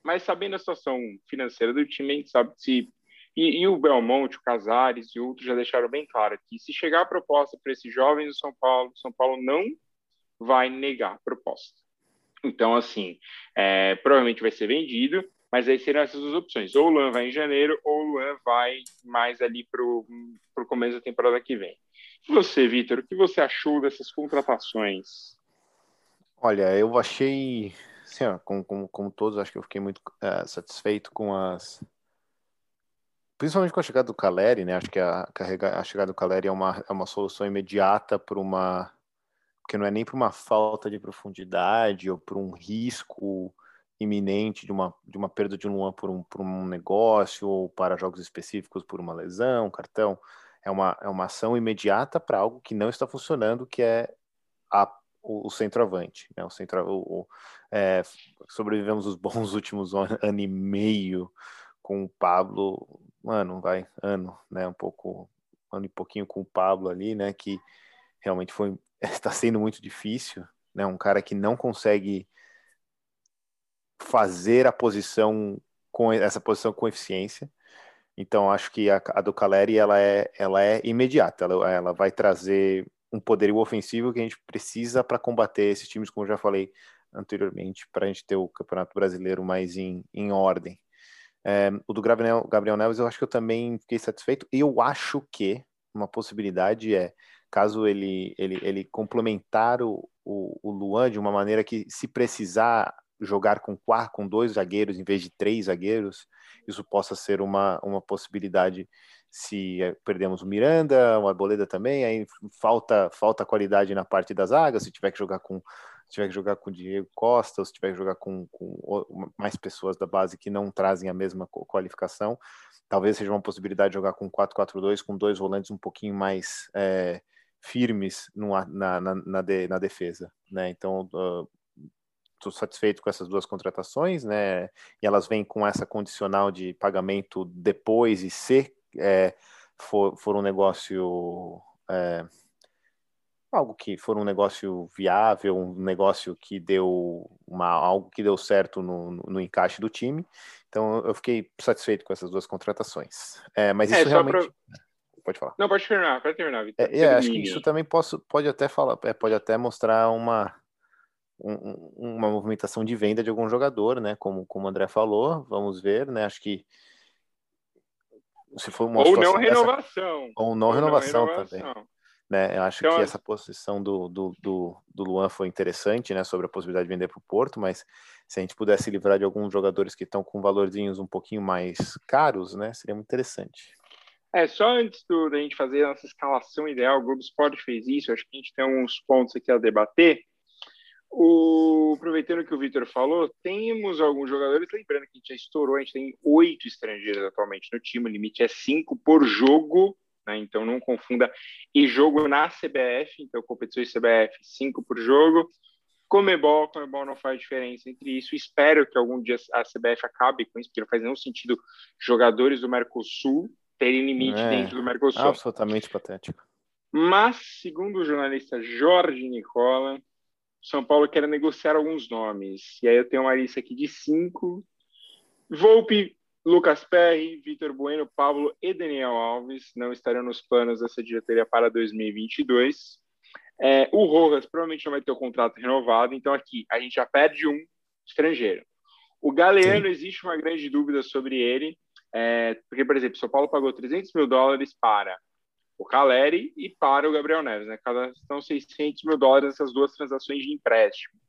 Mas sabendo a situação financeira do time, a gente sabe se e, e, o Belmonte, o Casares e outros já deixaram bem claro que se chegar a proposta para esses jovens do São Paulo, São Paulo não vai negar a proposta. Então, assim, é, provavelmente vai ser vendido, mas aí serão essas duas opções. Ou o Luan vai em janeiro, ou o Luan vai mais ali para o começo da temporada que vem. E você, Vitor, o que você achou dessas contratações? Olha, eu achei, assim, ó, como, como, como todos, acho que eu fiquei muito uh, satisfeito com as principalmente com a chegada do Caleri, né? Acho que a, a chegada do Caleri é uma, é uma solução imediata para uma. Porque não é nem para uma falta de profundidade ou para um risco iminente de uma, de uma perda de um Luan por um, por um negócio ou para jogos específicos por uma lesão, cartão. É uma, é uma ação imediata para algo que não está funcionando, que é a, o, o centroavante. Né? O centro, o, o é, sobrevivemos os bons últimos ano, ano e meio com o Pablo ano, vai, ano, né? Um pouco, ano e pouquinho com o Pablo ali, né? Que realmente foi, está sendo muito difícil, né? Um cara que não consegue fazer a posição com essa posição com eficiência. Então acho que a, a do Caleri ela é, ela é imediata, ela, ela vai trazer um poderio ofensivo que a gente precisa para combater esses times, como eu já falei anteriormente, para a gente ter o Campeonato Brasileiro mais em, em ordem. É, o do Gabriel, Gabriel Neves eu acho que eu também fiquei satisfeito. Eu acho que uma possibilidade é, caso ele, ele, ele complementar o, o, o Luan de uma maneira que, se precisar jogar com quatro, com dois zagueiros em vez de três zagueiros, isso possa ser uma, uma possibilidade. Se é, perdemos o Miranda, o Arboleda também, aí falta falta qualidade na parte da zaga, se tiver que jogar com se tiver que jogar com o Diego Costa, ou se tiver que jogar com, com mais pessoas da base que não trazem a mesma qualificação, talvez seja uma possibilidade de jogar com 4-4-2, com dois volantes um pouquinho mais é, firmes no, na, na, na, de, na, defesa, né? Então, estou uh, satisfeito com essas duas contratações, né? E elas vêm com essa condicional de pagamento depois e se é, for, for um negócio é, algo que for um negócio viável, um negócio que deu uma, algo que deu certo no, no, encaixe do time. Então eu fiquei satisfeito com essas duas contratações. É, mas é, isso realmente. Pra... Pode falar. Não, pode terminar, pode terminar, Vitor. É, é acho que isso também posso, pode até falar, é, pode até mostrar uma, um, uma movimentação de venda de algum jogador, né? Como, como o André falou, vamos ver, né? Acho que se for uma ou não renovação. Dessa, ou não ou renovação, não renovação também. Né? Eu acho então, que essa posição do, do, do, do, Luan foi interessante, né, sobre a possibilidade de vender para o Porto, mas se a gente pudesse livrar de alguns jogadores que estão com valorzinhos um pouquinho mais caros, né, seria muito interessante. É, só antes do, da gente fazer a nossa escalação ideal, o Globo Sport fez isso, acho que a gente tem uns pontos aqui a debater. O, aproveitando que o Vitor falou, temos alguns jogadores, lembrando que a gente já estourou, a gente tem oito estrangeiros atualmente no time, o limite é cinco por jogo, né? Então não confunda. E jogo na CBF, então competições CBF, cinco por jogo. Comebol, Comebol não faz diferença entre isso. Espero que algum dia a CBF acabe com isso, porque não faz nenhum sentido jogadores do Mercosul teria limite é, dentro do Mercosul. Absolutamente patético. Mas, segundo o jornalista Jorge Nicola, São Paulo quer negociar alguns nomes. E aí eu tenho uma lista aqui de cinco. Volpe, Lucas Perry, Vitor Bueno, Pablo e Daniel Alves não estarão nos planos dessa diretoria para 2022. É, o Rojas provavelmente não vai ter o contrato renovado, então aqui a gente já perde um estrangeiro. O Galeano, Sim. existe uma grande dúvida sobre ele, é, porque, por exemplo, São Paulo pagou 300 mil dólares para o Caleri e para o Gabriel Neves, né? Cada são 600 mil dólares essas duas transações de empréstimo.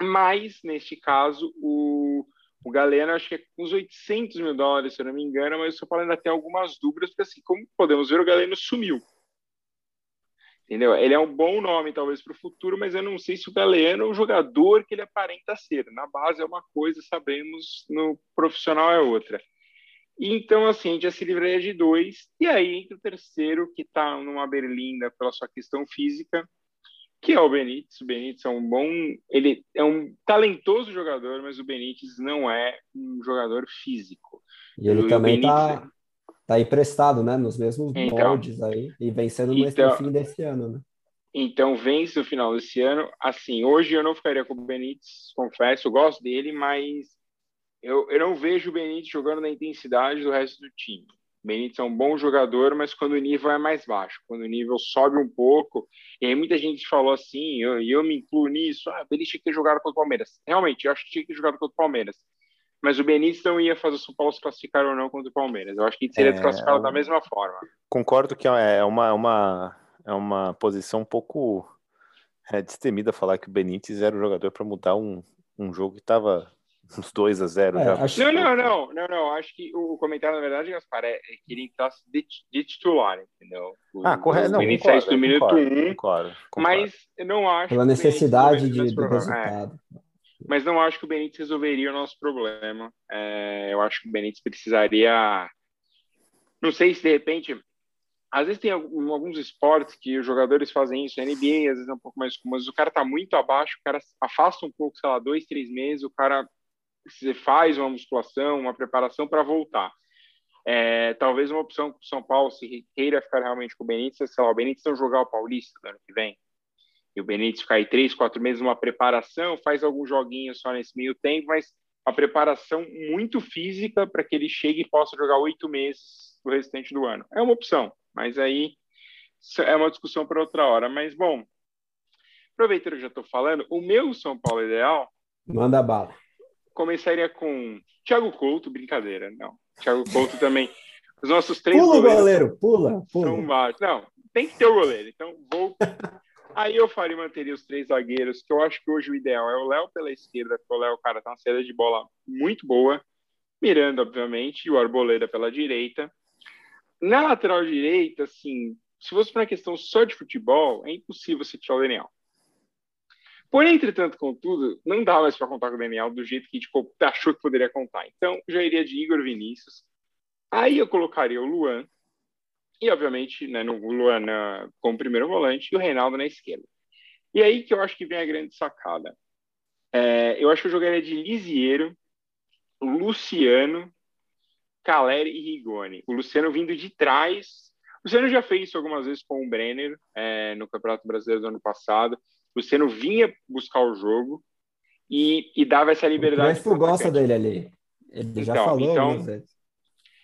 Mas, neste caso, o, o Galeno, acho que é uns 800 mil dólares, se eu não me engano, mas o São Paulo ainda tem algumas dúvidas, porque, assim, como podemos ver, o Galeno sumiu. Entendeu? Ele é um bom nome, talvez, para o futuro, mas eu não sei se o Galeno é o jogador que ele aparenta ser. Na base é uma coisa, sabemos, no profissional é outra. Então, assim, a gente já se livraria de dois. E aí entra o terceiro, que está numa berlinda pela sua questão física, que é o Benítez. O Benítez é um bom... Ele é um talentoso jogador, mas o Benítez não é um jogador físico. E ele o também está tá emprestado, né? Nos mesmos então, moldes aí. E vencendo no então, fim desse ano, né? Então, vence no final desse ano. Assim, hoje eu não ficaria com o Benítez, confesso. Eu gosto dele, mas eu, eu não vejo o Benítez jogando na intensidade do resto do time. Benítez é um bom jogador, mas quando o nível é mais baixo, quando o nível sobe um pouco, e aí muita gente falou assim, e eu, eu, me incluo nisso, ah, o Benítez tinha que ter jogado contra o Palmeiras. Realmente, eu acho que tinha que ter jogado contra o Palmeiras. Mas o Benítez não ia fazer o São Paulo se classificar ou não contra o Palmeiras. Eu acho que ele seria é, desclassificado da mesma forma. Concordo que é uma, uma, é uma posição um pouco é, destemida falar que o Benítez era o jogador para mudar um, um jogo que estava uns 2 a 0 é, já. Acho... Não, não, não, não, não. Acho que o comentário, na verdade, Gaspar, é, que ele entrasse de, de titular, entendeu? O, ah, correto. Não, concordo, do minuto concordo, 1, um, concordo, concordo. mas eu não acho. Pela necessidade de, do resultado. É. Mas não acho que o Benítez resolveria o nosso problema. É, eu acho que o Benítez precisaria. Não sei se de repente. Às vezes tem alguns esportes que os jogadores fazem isso, NBA às vezes é um pouco mais comum, mas o cara tá muito abaixo, o cara afasta um pouco, sei lá, dois, três meses, o cara você faz uma musculação, uma preparação para voltar. É, talvez uma opção que o São Paulo se queira ficar realmente com o Benítez, sei lá, o Benítez não jogar o Paulista no ano que vem, e o Benítez ficar aí três, quatro meses numa preparação, faz alguns joguinhos só nesse meio tempo, mas a preparação muito física para que ele chegue e possa jogar oito meses do restante do ano. É uma opção, mas aí é uma discussão para outra hora. Mas, bom, aproveitando que eu já estou falando, o meu São Paulo ideal... Manda bala começaria com Thiago Couto, brincadeira, não. Thiago Couto também. Os nossos três pula goleiros. goleiro, pula, pula. São baixos. Não, tem que ter o goleiro. Então, vou. Aí eu faria manteria os três zagueiros, que eu acho que hoje o ideal é o Léo pela esquerda, porque o Léo, cara, tá uma saída de bola muito boa. Miranda, obviamente, e o Arboleda pela direita. Na lateral direita, assim, se fosse para uma questão só de futebol, é impossível você tirar o Daniel. Porém, entretanto, contudo, não dá mais para contar com o Daniel do jeito que tipo, achou que poderia contar. Então, já iria de Igor Vinícius. Aí eu colocaria o Luan. E, obviamente, né, no, o Luan na, como primeiro volante e o Reinaldo na esquerda. E aí que eu acho que vem a grande sacada. É, eu acho que eu jogaria de Lisiero, Luciano, Caleri e Rigoni. O Luciano vindo de trás. O Luciano já fez isso algumas vezes com o Brenner é, no Campeonato Brasileiro do ano passado. Luciano vinha buscar o jogo e, e dava essa liberdade. O Crespo gosta dele ali. Ele então, já falou então,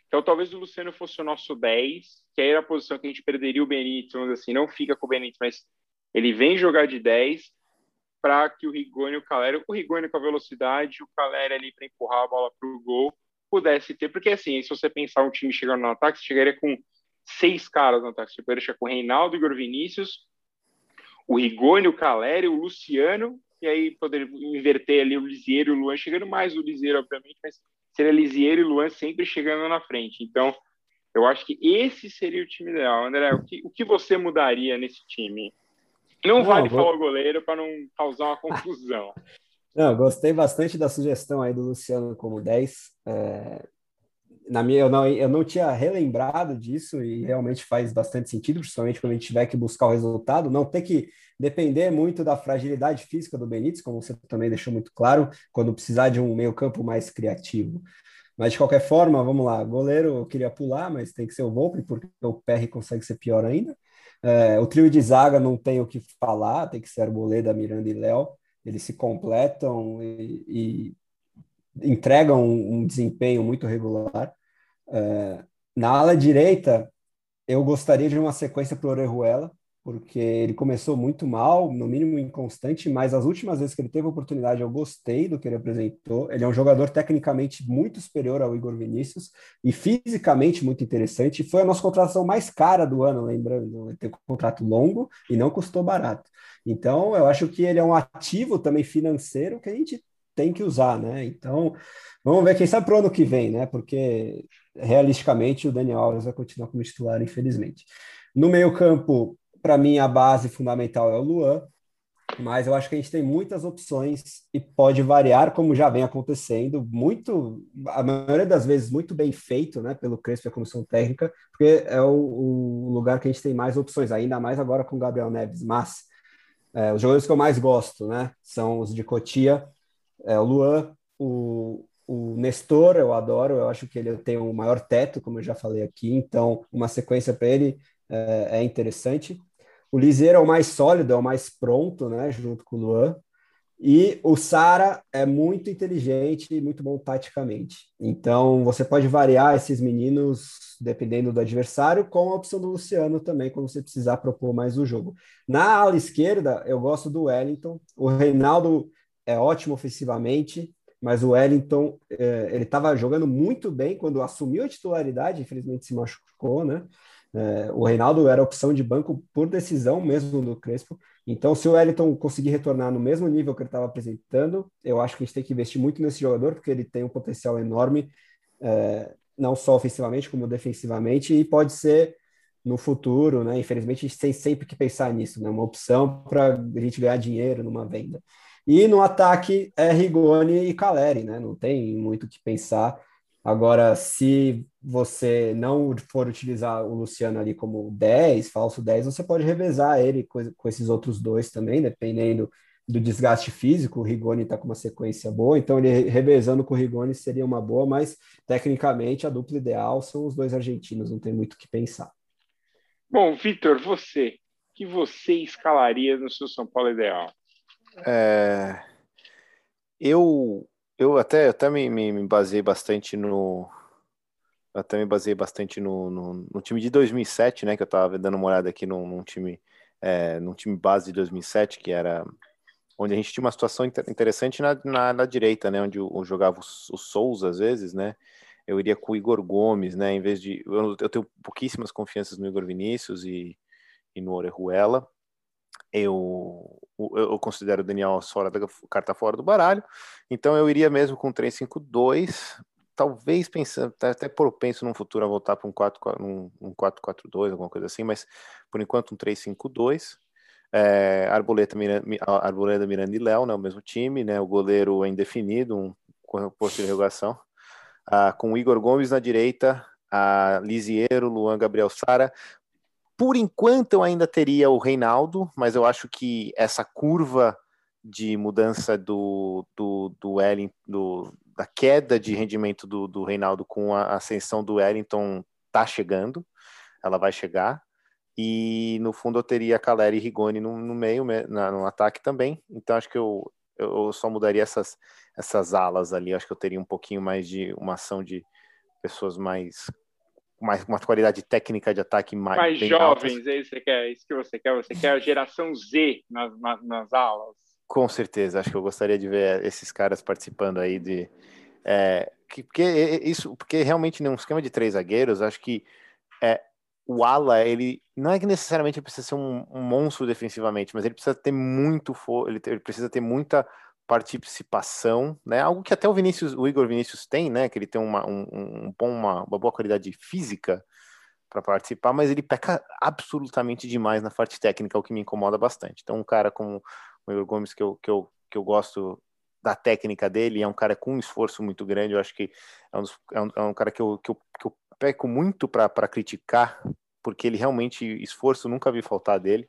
Então, talvez o Luciano fosse o nosso 10, que aí era a posição que a gente perderia o Benítez, vamos assim, não fica com o Benítez, mas ele vem jogar de 10 para que o Rigoni e o Caleri, o Rigoni com a velocidade, o Caleri ali para empurrar a bola para o gol, pudesse ter, porque assim, se você pensar um time chegando no ataque, você chegaria com seis caras no ataque, você poderia chegar com o Reinaldo, Igor Vinícius, o Rigoni, o Caleri, o Luciano, e aí poder inverter ali o Lisieiro e o Luan, chegando mais o Lisieiro, obviamente, mas seria Lisieiro e Luan sempre chegando na frente. Então, eu acho que esse seria o time ideal. André, o que, o que você mudaria nesse time? Não, não vale vou... falar o goleiro para não causar uma confusão. Não, gostei bastante da sugestão aí do Luciano como 10. É, na minha, eu não, eu não tinha relembrado disso e realmente faz bastante sentido, principalmente quando a gente tiver que buscar o resultado, não ter que depender muito da fragilidade física do Benítez, como você também deixou muito claro, quando precisar de um meio-campo mais criativo. Mas de qualquer forma, vamos lá. Goleiro eu queria pular, mas tem que ser o Volpe, porque o PR consegue ser pior ainda. É, o trio de zaga não tem o que falar, tem que ser Arboleda, Miranda e Léo. Eles se completam e, e entregam um, desempenho muito regular. É, na ala direita, eu gostaria de uma sequência para o Orejuela, porque ele começou muito mal, no mínimo inconstante, mas as últimas vezes que ele teve oportunidade eu gostei do que ele apresentou. Ele é um jogador tecnicamente muito superior ao Igor Vinícius e fisicamente muito interessante. Foi a nossa contratação mais cara do ano, lembrando, ele tem um contrato longo e não custou barato. Então, eu acho que ele é um ativo também financeiro que a gente tem que usar, né? Então, vamos ver quem sabe para o ano que vem, né? Porque realisticamente o Daniel Alves vai continuar como titular, infelizmente. No meio-campo, para mim, a base fundamental é o Luan, mas eu acho que a gente tem muitas opções e pode variar, como já vem acontecendo, muito, a maioria das vezes, muito bem feito, né, pelo Crespo e a comissão técnica, porque é o, o lugar que a gente tem mais opções, ainda mais agora com o Gabriel Neves. Mas é, os jogadores que eu mais gosto, né, são os de Cotia, é, o Luan, o, o Nestor, eu adoro, eu acho que ele tem o maior teto, como eu já falei aqui, então uma sequência para ele é, é interessante. O Liseiro é o mais sólido, é o mais pronto, né, junto com o Luan. E o Sara é muito inteligente e muito bom taticamente. Então, você pode variar esses meninos dependendo do adversário, com a opção do Luciano também, quando você precisar propor mais o jogo. Na ala esquerda, eu gosto do Wellington. O Reinaldo é ótimo ofensivamente, mas o Wellington, é, ele estava jogando muito bem quando assumiu a titularidade, infelizmente se machucou, né? É, o Reinaldo era opção de banco por decisão mesmo do Crespo. Então, se o Wellington conseguir retornar no mesmo nível que ele estava apresentando, eu acho que a gente tem que investir muito nesse jogador, porque ele tem um potencial enorme, é, não só ofensivamente, como defensivamente, e pode ser no futuro, né? Infelizmente, a gente tem sempre que pensar nisso, né? Uma opção para a gente ganhar dinheiro numa venda. E no ataque é Rigoni e Caleri, né? Não tem muito o que pensar. Agora, se você não for utilizar o Luciano ali como 10, falso 10, você pode revezar ele com, esses outros dois também, dependendo do desgaste físico. O Rigoni está com uma sequência boa, então ele revezando com o Rigoni seria uma boa, mas tecnicamente a dupla ideal são os dois argentinos, não tem muito o que pensar. Bom, Vitor, você, que você escalaria no seu São Paulo ideal? É... Eu eu até, até me, me, me baseei bastante no. Até me baseei bastante no, no, no, time de 2007, né? Que eu tava dando uma olhada aqui num, num time, é, num time base de 2007, que era onde a gente tinha uma situação interessante na, na, na direita, né? Onde eu, eu jogava o, o Souza às vezes, né? Eu iria com o Igor Gomes, né? Em vez de. Eu, eu tenho pouquíssimas confianças no Igor Vinícius e, e no Orejuela eu, eu considero o Daniel fora da carta fora do baralho, então eu iria mesmo com 3-5-2, talvez pensando, até propenso no futuro a voltar para um 4-4-2, alguma coisa assim, mas por enquanto um 3-5-2. É, Arboleta, Miranda, Arboleda, Miranda e Léo, né, o mesmo time, né, o goleiro é indefinido, um posto de interrogação, ah, com Igor Gomes na direita, a Lisiero, Luan Gabriel Sara, por enquanto eu ainda teria o Reinaldo, mas eu acho que essa curva de mudança do, do, do Wellington, da queda de rendimento do, do Reinaldo com a ascensão do Wellington tá chegando, ela vai chegar. E no fundo eu teria Caleri e Rigoni no, no meio, na, no ataque também. Então acho que eu, eu só mudaria essas, essas alas ali. Acho que eu teria um pouquinho mais de uma ação de pessoas mais mais, uma qualidade técnica de ataque mais, mais jovens, altas. é isso, que é isso que você quer? Você quer a geração Z nas, nas, nas, aulas? Com certeza, acho que eu gostaria de ver esses caras participando aí de. É, que, porque isso, porque realmente num esquema de três zagueiros, acho que é, o ala, ele não é que necessariamente ele precisa ser um, um monstro defensivamente, mas ele precisa ter muito, ele, ele precisa ter muita participação, né? Algo que até o Vinícius, o Igor Vinícius tem, né? Que ele tem uma, um, um bom, uma, uma boa qualidade física para participar, mas ele peca absolutamente demais na parte técnica, o que me incomoda bastante. Então, um cara como o Igor Gomes, que eu, que eu, que eu gosto da técnica dele, é um cara com um esforço muito grande, eu acho que é um, é um, é um cara que eu, que eu, que eu peco muito para criticar, porque ele realmente, esforço, nunca vi faltar dele.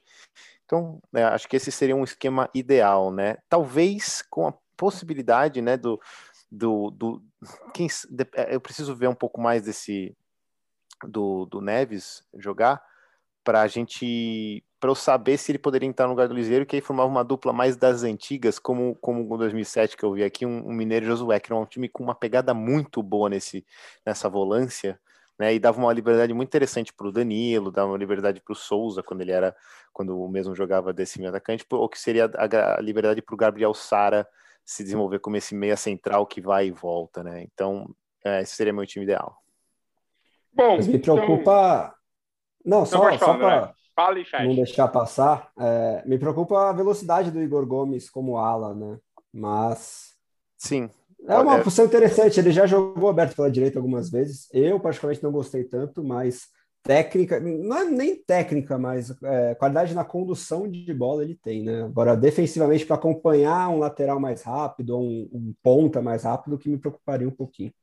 Então, né, acho que esse seria um esquema ideal, né? Talvez com a possibilidade, né, do, do, do quem, é, eu preciso ver um pouco mais desse do, do Neves jogar para a gente para eu saber se ele poderia entrar no lugar do Liseiro, que aí formava uma dupla mais das antigas, como como o 2007 que eu vi aqui, um, um Mineiro Josué, que era um time com uma pegada muito boa nesse nessa volância, né? E dava uma liberdade muito interessante para o Danilo, dava uma liberdade para o Souza quando ele era quando o mesmo jogava desse meio atacante, ou que seria a, a liberdade para o Gabriel Sara se desenvolver como esse meia central que vai e volta, né? Então, é, esse seria meu time ideal. Bom, Mas me então preocupa. Então... Não, só, só para não deixar passar, é, me preocupa a velocidade do Igor Gomes como ala, né? Mas. Sim. É uma é... função interessante. Ele já jogou aberto pela direita algumas vezes. Eu, particularmente, não gostei tanto, mas técnica, não é nem técnica, mas é, qualidade na condução de bola ele tem, né? Agora, defensivamente, para acompanhar um lateral mais rápido, um, um ponta mais rápido, que me preocuparia um pouquinho.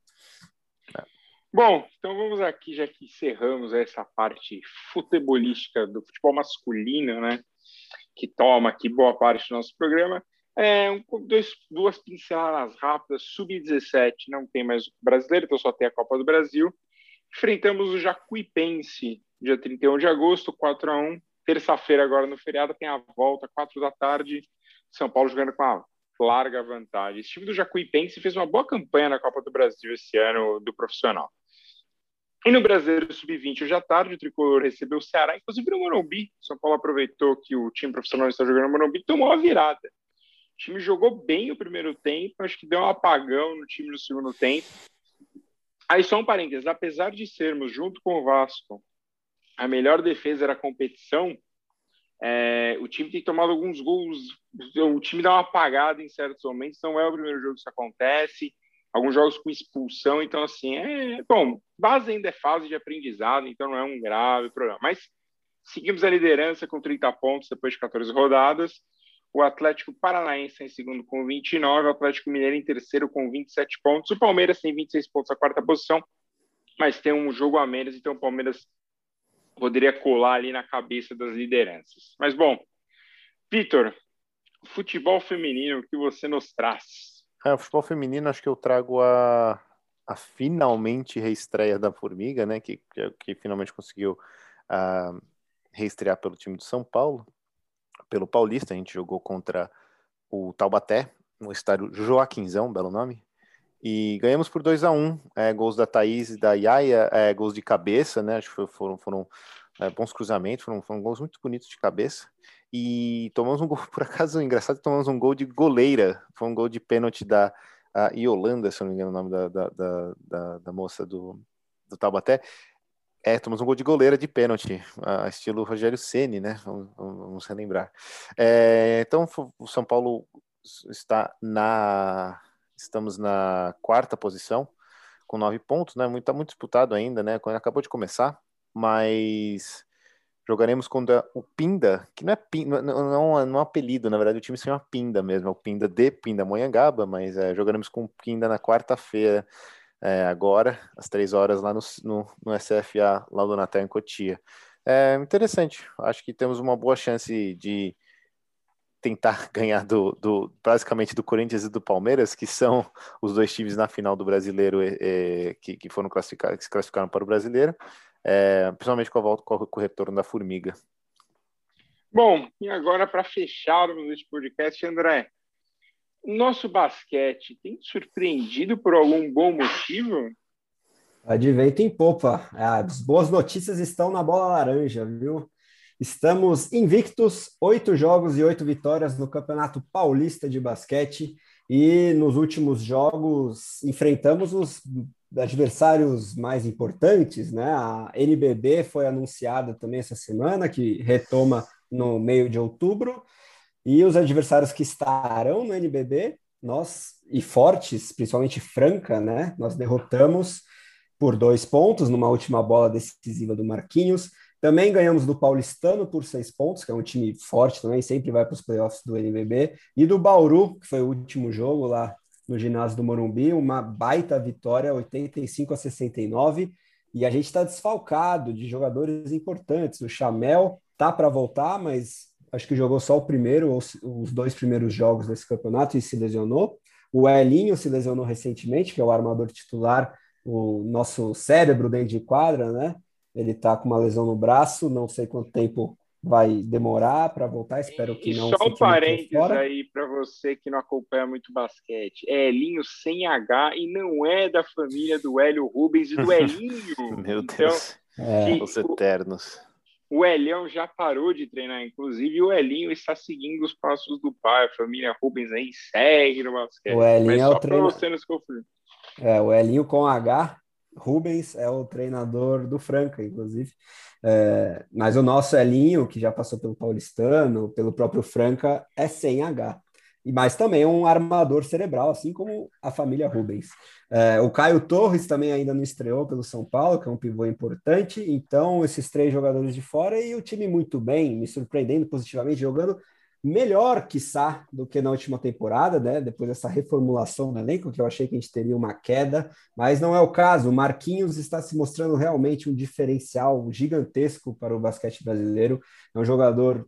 Bom, então vamos aqui, já que encerramos essa parte futebolística do futebol masculino, né? Que toma aqui boa parte do nosso programa. É, dois, duas pinceladas rápidas. Sub-17 não tem mais o brasileiro, então só tem a Copa do Brasil. Enfrentamos o Jacuipense, dia 31 de agosto, 4 a 1 Terça-feira, agora no feriado, tem a volta, 4 da tarde. São Paulo jogando com a larga vantagem. Esse time do Jacuipense fez uma boa campanha na Copa do Brasil esse ano do profissional. E no Brasileiro Sub-20, hoje à tarde, o Tricolor recebeu o Ceará, inclusive no Morumbi. São Paulo aproveitou que o time profissional está jogando no Morumbi e tomou a virada. O time jogou bem o primeiro tempo, acho que deu um apagão no time no segundo tempo. Aí só um parênteses, apesar de sermos, junto com o Vasco, a melhor defesa da competição, é, o time tem tomado alguns gols, o time dá uma apagada em certos momentos, não é o primeiro jogo que isso acontece, alguns jogos com expulsão, então assim, é bom, base ainda é fase de aprendizado, então não é um grave problema, mas seguimos a liderança com 30 pontos depois de 14 rodadas, o Atlético Paranaense em segundo com 29, o Atlético Mineiro em terceiro com 27 pontos, o Palmeiras tem 26 pontos, a quarta posição, mas tem um jogo a menos, então o Palmeiras poderia colar ali na cabeça das lideranças. Mas bom, Vitor, futebol feminino, o que você nos traz? É, futebol feminino, acho que eu trago a, a finalmente reestreia da Formiga, né? Que, que, que finalmente conseguiu uh, reestrear pelo time do São Paulo, pelo Paulista. A gente jogou contra o Taubaté, no estádio Joaquinzão, belo nome. E ganhamos por 2 a 1 um, é, gols da Thaís e da Yaya, é, gols de cabeça, né? Acho que foram, foram é, bons cruzamentos, foram, foram gols muito bonitos de cabeça e tomamos um gol, por acaso, engraçado, tomamos um gol de goleira, foi um gol de pênalti da Yolanda, se não me engano o nome da, da, da, da moça do, do Taubaté, é, tomamos um gol de goleira de pênalti, estilo Rogério Ceni, né? Vamos, vamos relembrar. É, então, o São Paulo está na. Estamos na quarta posição, com nove pontos, né? Muito, tá muito disputado ainda, né? Acabou de começar, mas Jogaremos contra o Pinda, que não é Pinda, não, não, não é um apelido, na verdade o time se chama Pinda mesmo, é o Pinda de Pinda Monhangaba, mas é, jogaremos com o Pinda na quarta-feira, é, agora, às três horas, lá no, no, no SFA, lá do Natal em Cotia. É interessante, acho que temos uma boa chance de tentar ganhar do, do basicamente do Corinthians e do Palmeiras, que são os dois times na final do brasileiro é, que, que foram classificados, que se classificaram para o brasileiro é, principalmente com a volta com o retorno da formiga. Bom, e agora para fecharmos este podcast, André, o nosso basquete tem surpreendido por algum bom motivo? De vento em popa. As boas notícias estão na bola laranja, viu? Estamos invictos, oito jogos e oito vitórias no Campeonato Paulista de Basquete. E nos últimos jogos enfrentamos os adversários mais importantes, né? A NBB foi anunciada também essa semana, que retoma no meio de outubro, e os adversários que estarão no NBB, nós e fortes, principalmente Franca, né? Nós derrotamos por dois pontos numa última bola decisiva do Marquinhos. Também ganhamos do Paulistano por seis pontos, que é um time forte também, sempre vai para os playoffs do NBB, e do Bauru, que foi o último jogo lá no ginásio do Morumbi, uma baita vitória, 85 a 69, e a gente está desfalcado de jogadores importantes. O Chamel tá para voltar, mas acho que jogou só o primeiro ou os dois primeiros jogos desse campeonato e se lesionou. O Elinho se lesionou recentemente, que é o armador titular, o nosso cérebro dentro de quadra, né? Ele está com uma lesão no braço, não sei quanto tempo vai demorar para voltar, espero que e não. Só um parênteses aí para você que não acompanha muito basquete. É Elinho sem H e não é da família do Hélio Rubens e do Elinho. Meu então, Deus. É. Os eternos. O Elião já parou de treinar, inclusive, o Elinho está seguindo os passos do pai. A família Rubens aí segue no basquete. O Elinho Mas é o treinador. É, o Elinho com H, Rubens é o treinador do Franca, inclusive. É, mas o nosso Elinho, que já passou pelo Paulistano, pelo próprio Franca, é sem H. E mas também um armador cerebral, assim como a família Rubens. É, o Caio Torres também ainda não estreou pelo São Paulo, que é um pivô importante. Então, esses três jogadores de fora e o time muito bem, me surpreendendo positivamente, jogando melhor, quiçá, do que na última temporada, né? Depois dessa reformulação do elenco, que eu achei que a gente teria uma queda, mas não é o caso. O Marquinhos está se mostrando realmente um diferencial gigantesco para o basquete brasileiro. É um jogador,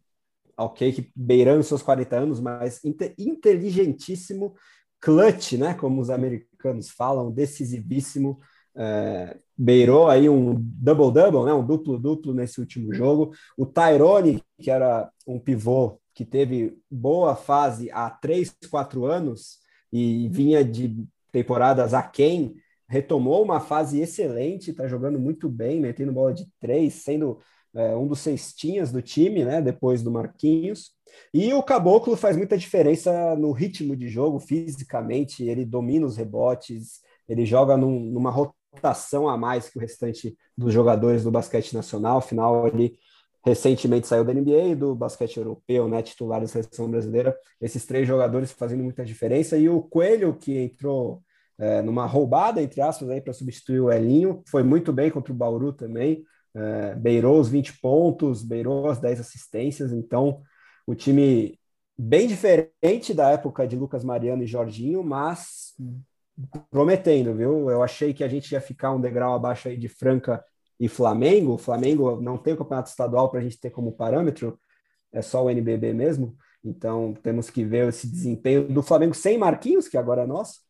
ok, que beirando seus 40 anos, mas inteligentíssimo, clutch, né? Como os americanos falam, decisivíssimo. É, beirou aí um double-double, né? um duplo-duplo nesse último jogo. O Tyrone, que era um pivô que teve boa fase há três, quatro anos e vinha de temporadas aquém, retomou uma fase excelente, está jogando muito bem, metendo bola de três, sendo é, um dos cestinhas do time, né, depois do Marquinhos. E o Caboclo faz muita diferença no ritmo de jogo, fisicamente, ele domina os rebotes, ele joga num, numa rotação a mais que o restante dos jogadores do basquete nacional, afinal ele recentemente saiu da NBA e do basquete europeu, né, titular da seleção brasileira. Esses três jogadores fazendo muita diferença e o Coelho que entrou é, numa roubada entre aspas para substituir o Elinho, foi muito bem contra o Bauru também. É, beirou os 20 pontos, beirou as 10 assistências, então o time bem diferente da época de Lucas Mariano e Jorginho, mas prometendo, viu? Eu achei que a gente ia ficar um degrau abaixo aí de Franca e Flamengo. O Flamengo não tem o campeonato estadual para a gente ter como parâmetro, é só o NBB mesmo. Então temos que ver esse desempenho do Flamengo sem Marquinhos, que agora é nosso.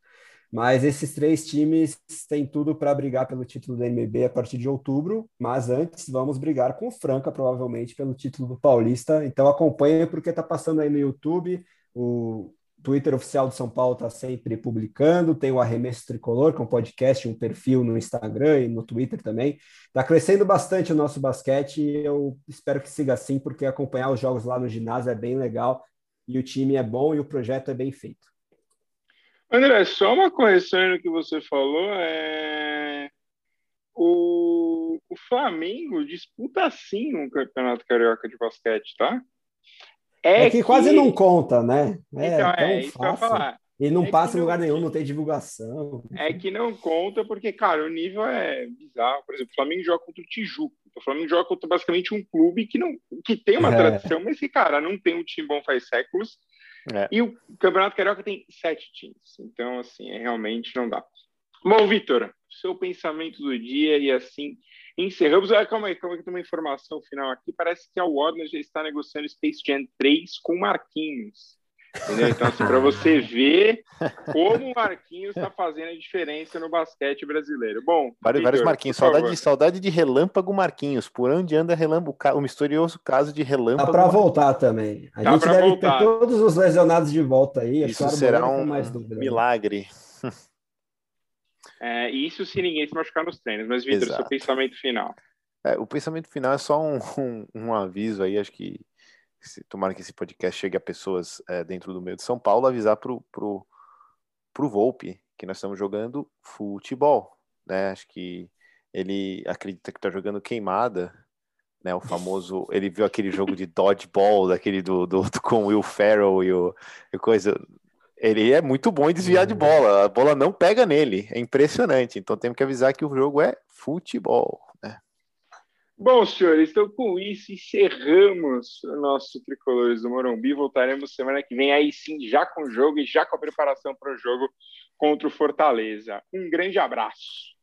Mas esses três times têm tudo para brigar pelo título do NBB a partir de outubro. Mas antes vamos brigar com o Franca, provavelmente, pelo título do Paulista. Então acompanhe, porque está passando aí no YouTube. O, Twitter oficial do São Paulo está sempre publicando, tem o Arremesso Tricolor, que é um podcast, um perfil no Instagram e no Twitter também. Está crescendo bastante o nosso basquete e eu espero que siga assim, porque acompanhar os jogos lá no ginásio é bem legal e o time é bom e o projeto é bem feito. André, só uma correção no que você falou, é... o, o Flamengo disputa sim um campeonato carioca de basquete, tá? É, é que, que, quase não conta, né? É então, é isso que eu falar. E não é passa em lugar não... nenhum, não tem divulgação. É que não conta, porque, cara, o nível é bizarro. Por exemplo, o Flamengo joga contra o Tijuco. O Flamengo joga contra basicamente um clube que, não, que tem uma é. tradição, mas que, cara, não tem um time bom faz séculos. É. E o Campeonato Carioca tem sete times. Então, assim, é, realmente não dá. Bom, Vitor, seu pensamento do dia e assim Encerramos. Ah, calma aí, calma aí, tem uma informação final aqui. Parece que a Warner já está negociando Space Jam 3 com Marquinhos. Entendeu? Então, assim, para você ver como o Marquinhos está fazendo a diferença no basquete brasileiro. Bom, vários, vários Marquinhos. Saudade de, saudade de Relâmpago Marquinhos. Por onde anda Relâmpago? O misterioso caso de Relâmpago. Dá para voltar também. A Dá gente deve voltar. ter todos os lesionados de volta aí. Isso será um milagre. É, isso se ninguém se machucar nos treinos. Mas, Vitor, seu pensamento final. É, o pensamento final é só um, um, um aviso aí, acho que se, tomara que esse podcast chegue a pessoas é, dentro do meio de São Paulo, avisar pro, pro, pro Volpe que nós estamos jogando futebol, né? Acho que ele acredita que está jogando queimada, né? O famoso, ele viu aquele jogo de dodgeball, daquele do, do, do com o Will Ferrell e o e coisa, ele é muito bom em desviar de uhum. bola. A bola não pega nele. É impressionante. Então temos que avisar que o jogo é futebol. Bom, senhores, então com isso encerramos o nosso Tricolores do Morumbi. Voltaremos semana que vem aí sim, já com o jogo e já com a preparação para o jogo contra o Fortaleza. Um grande abraço.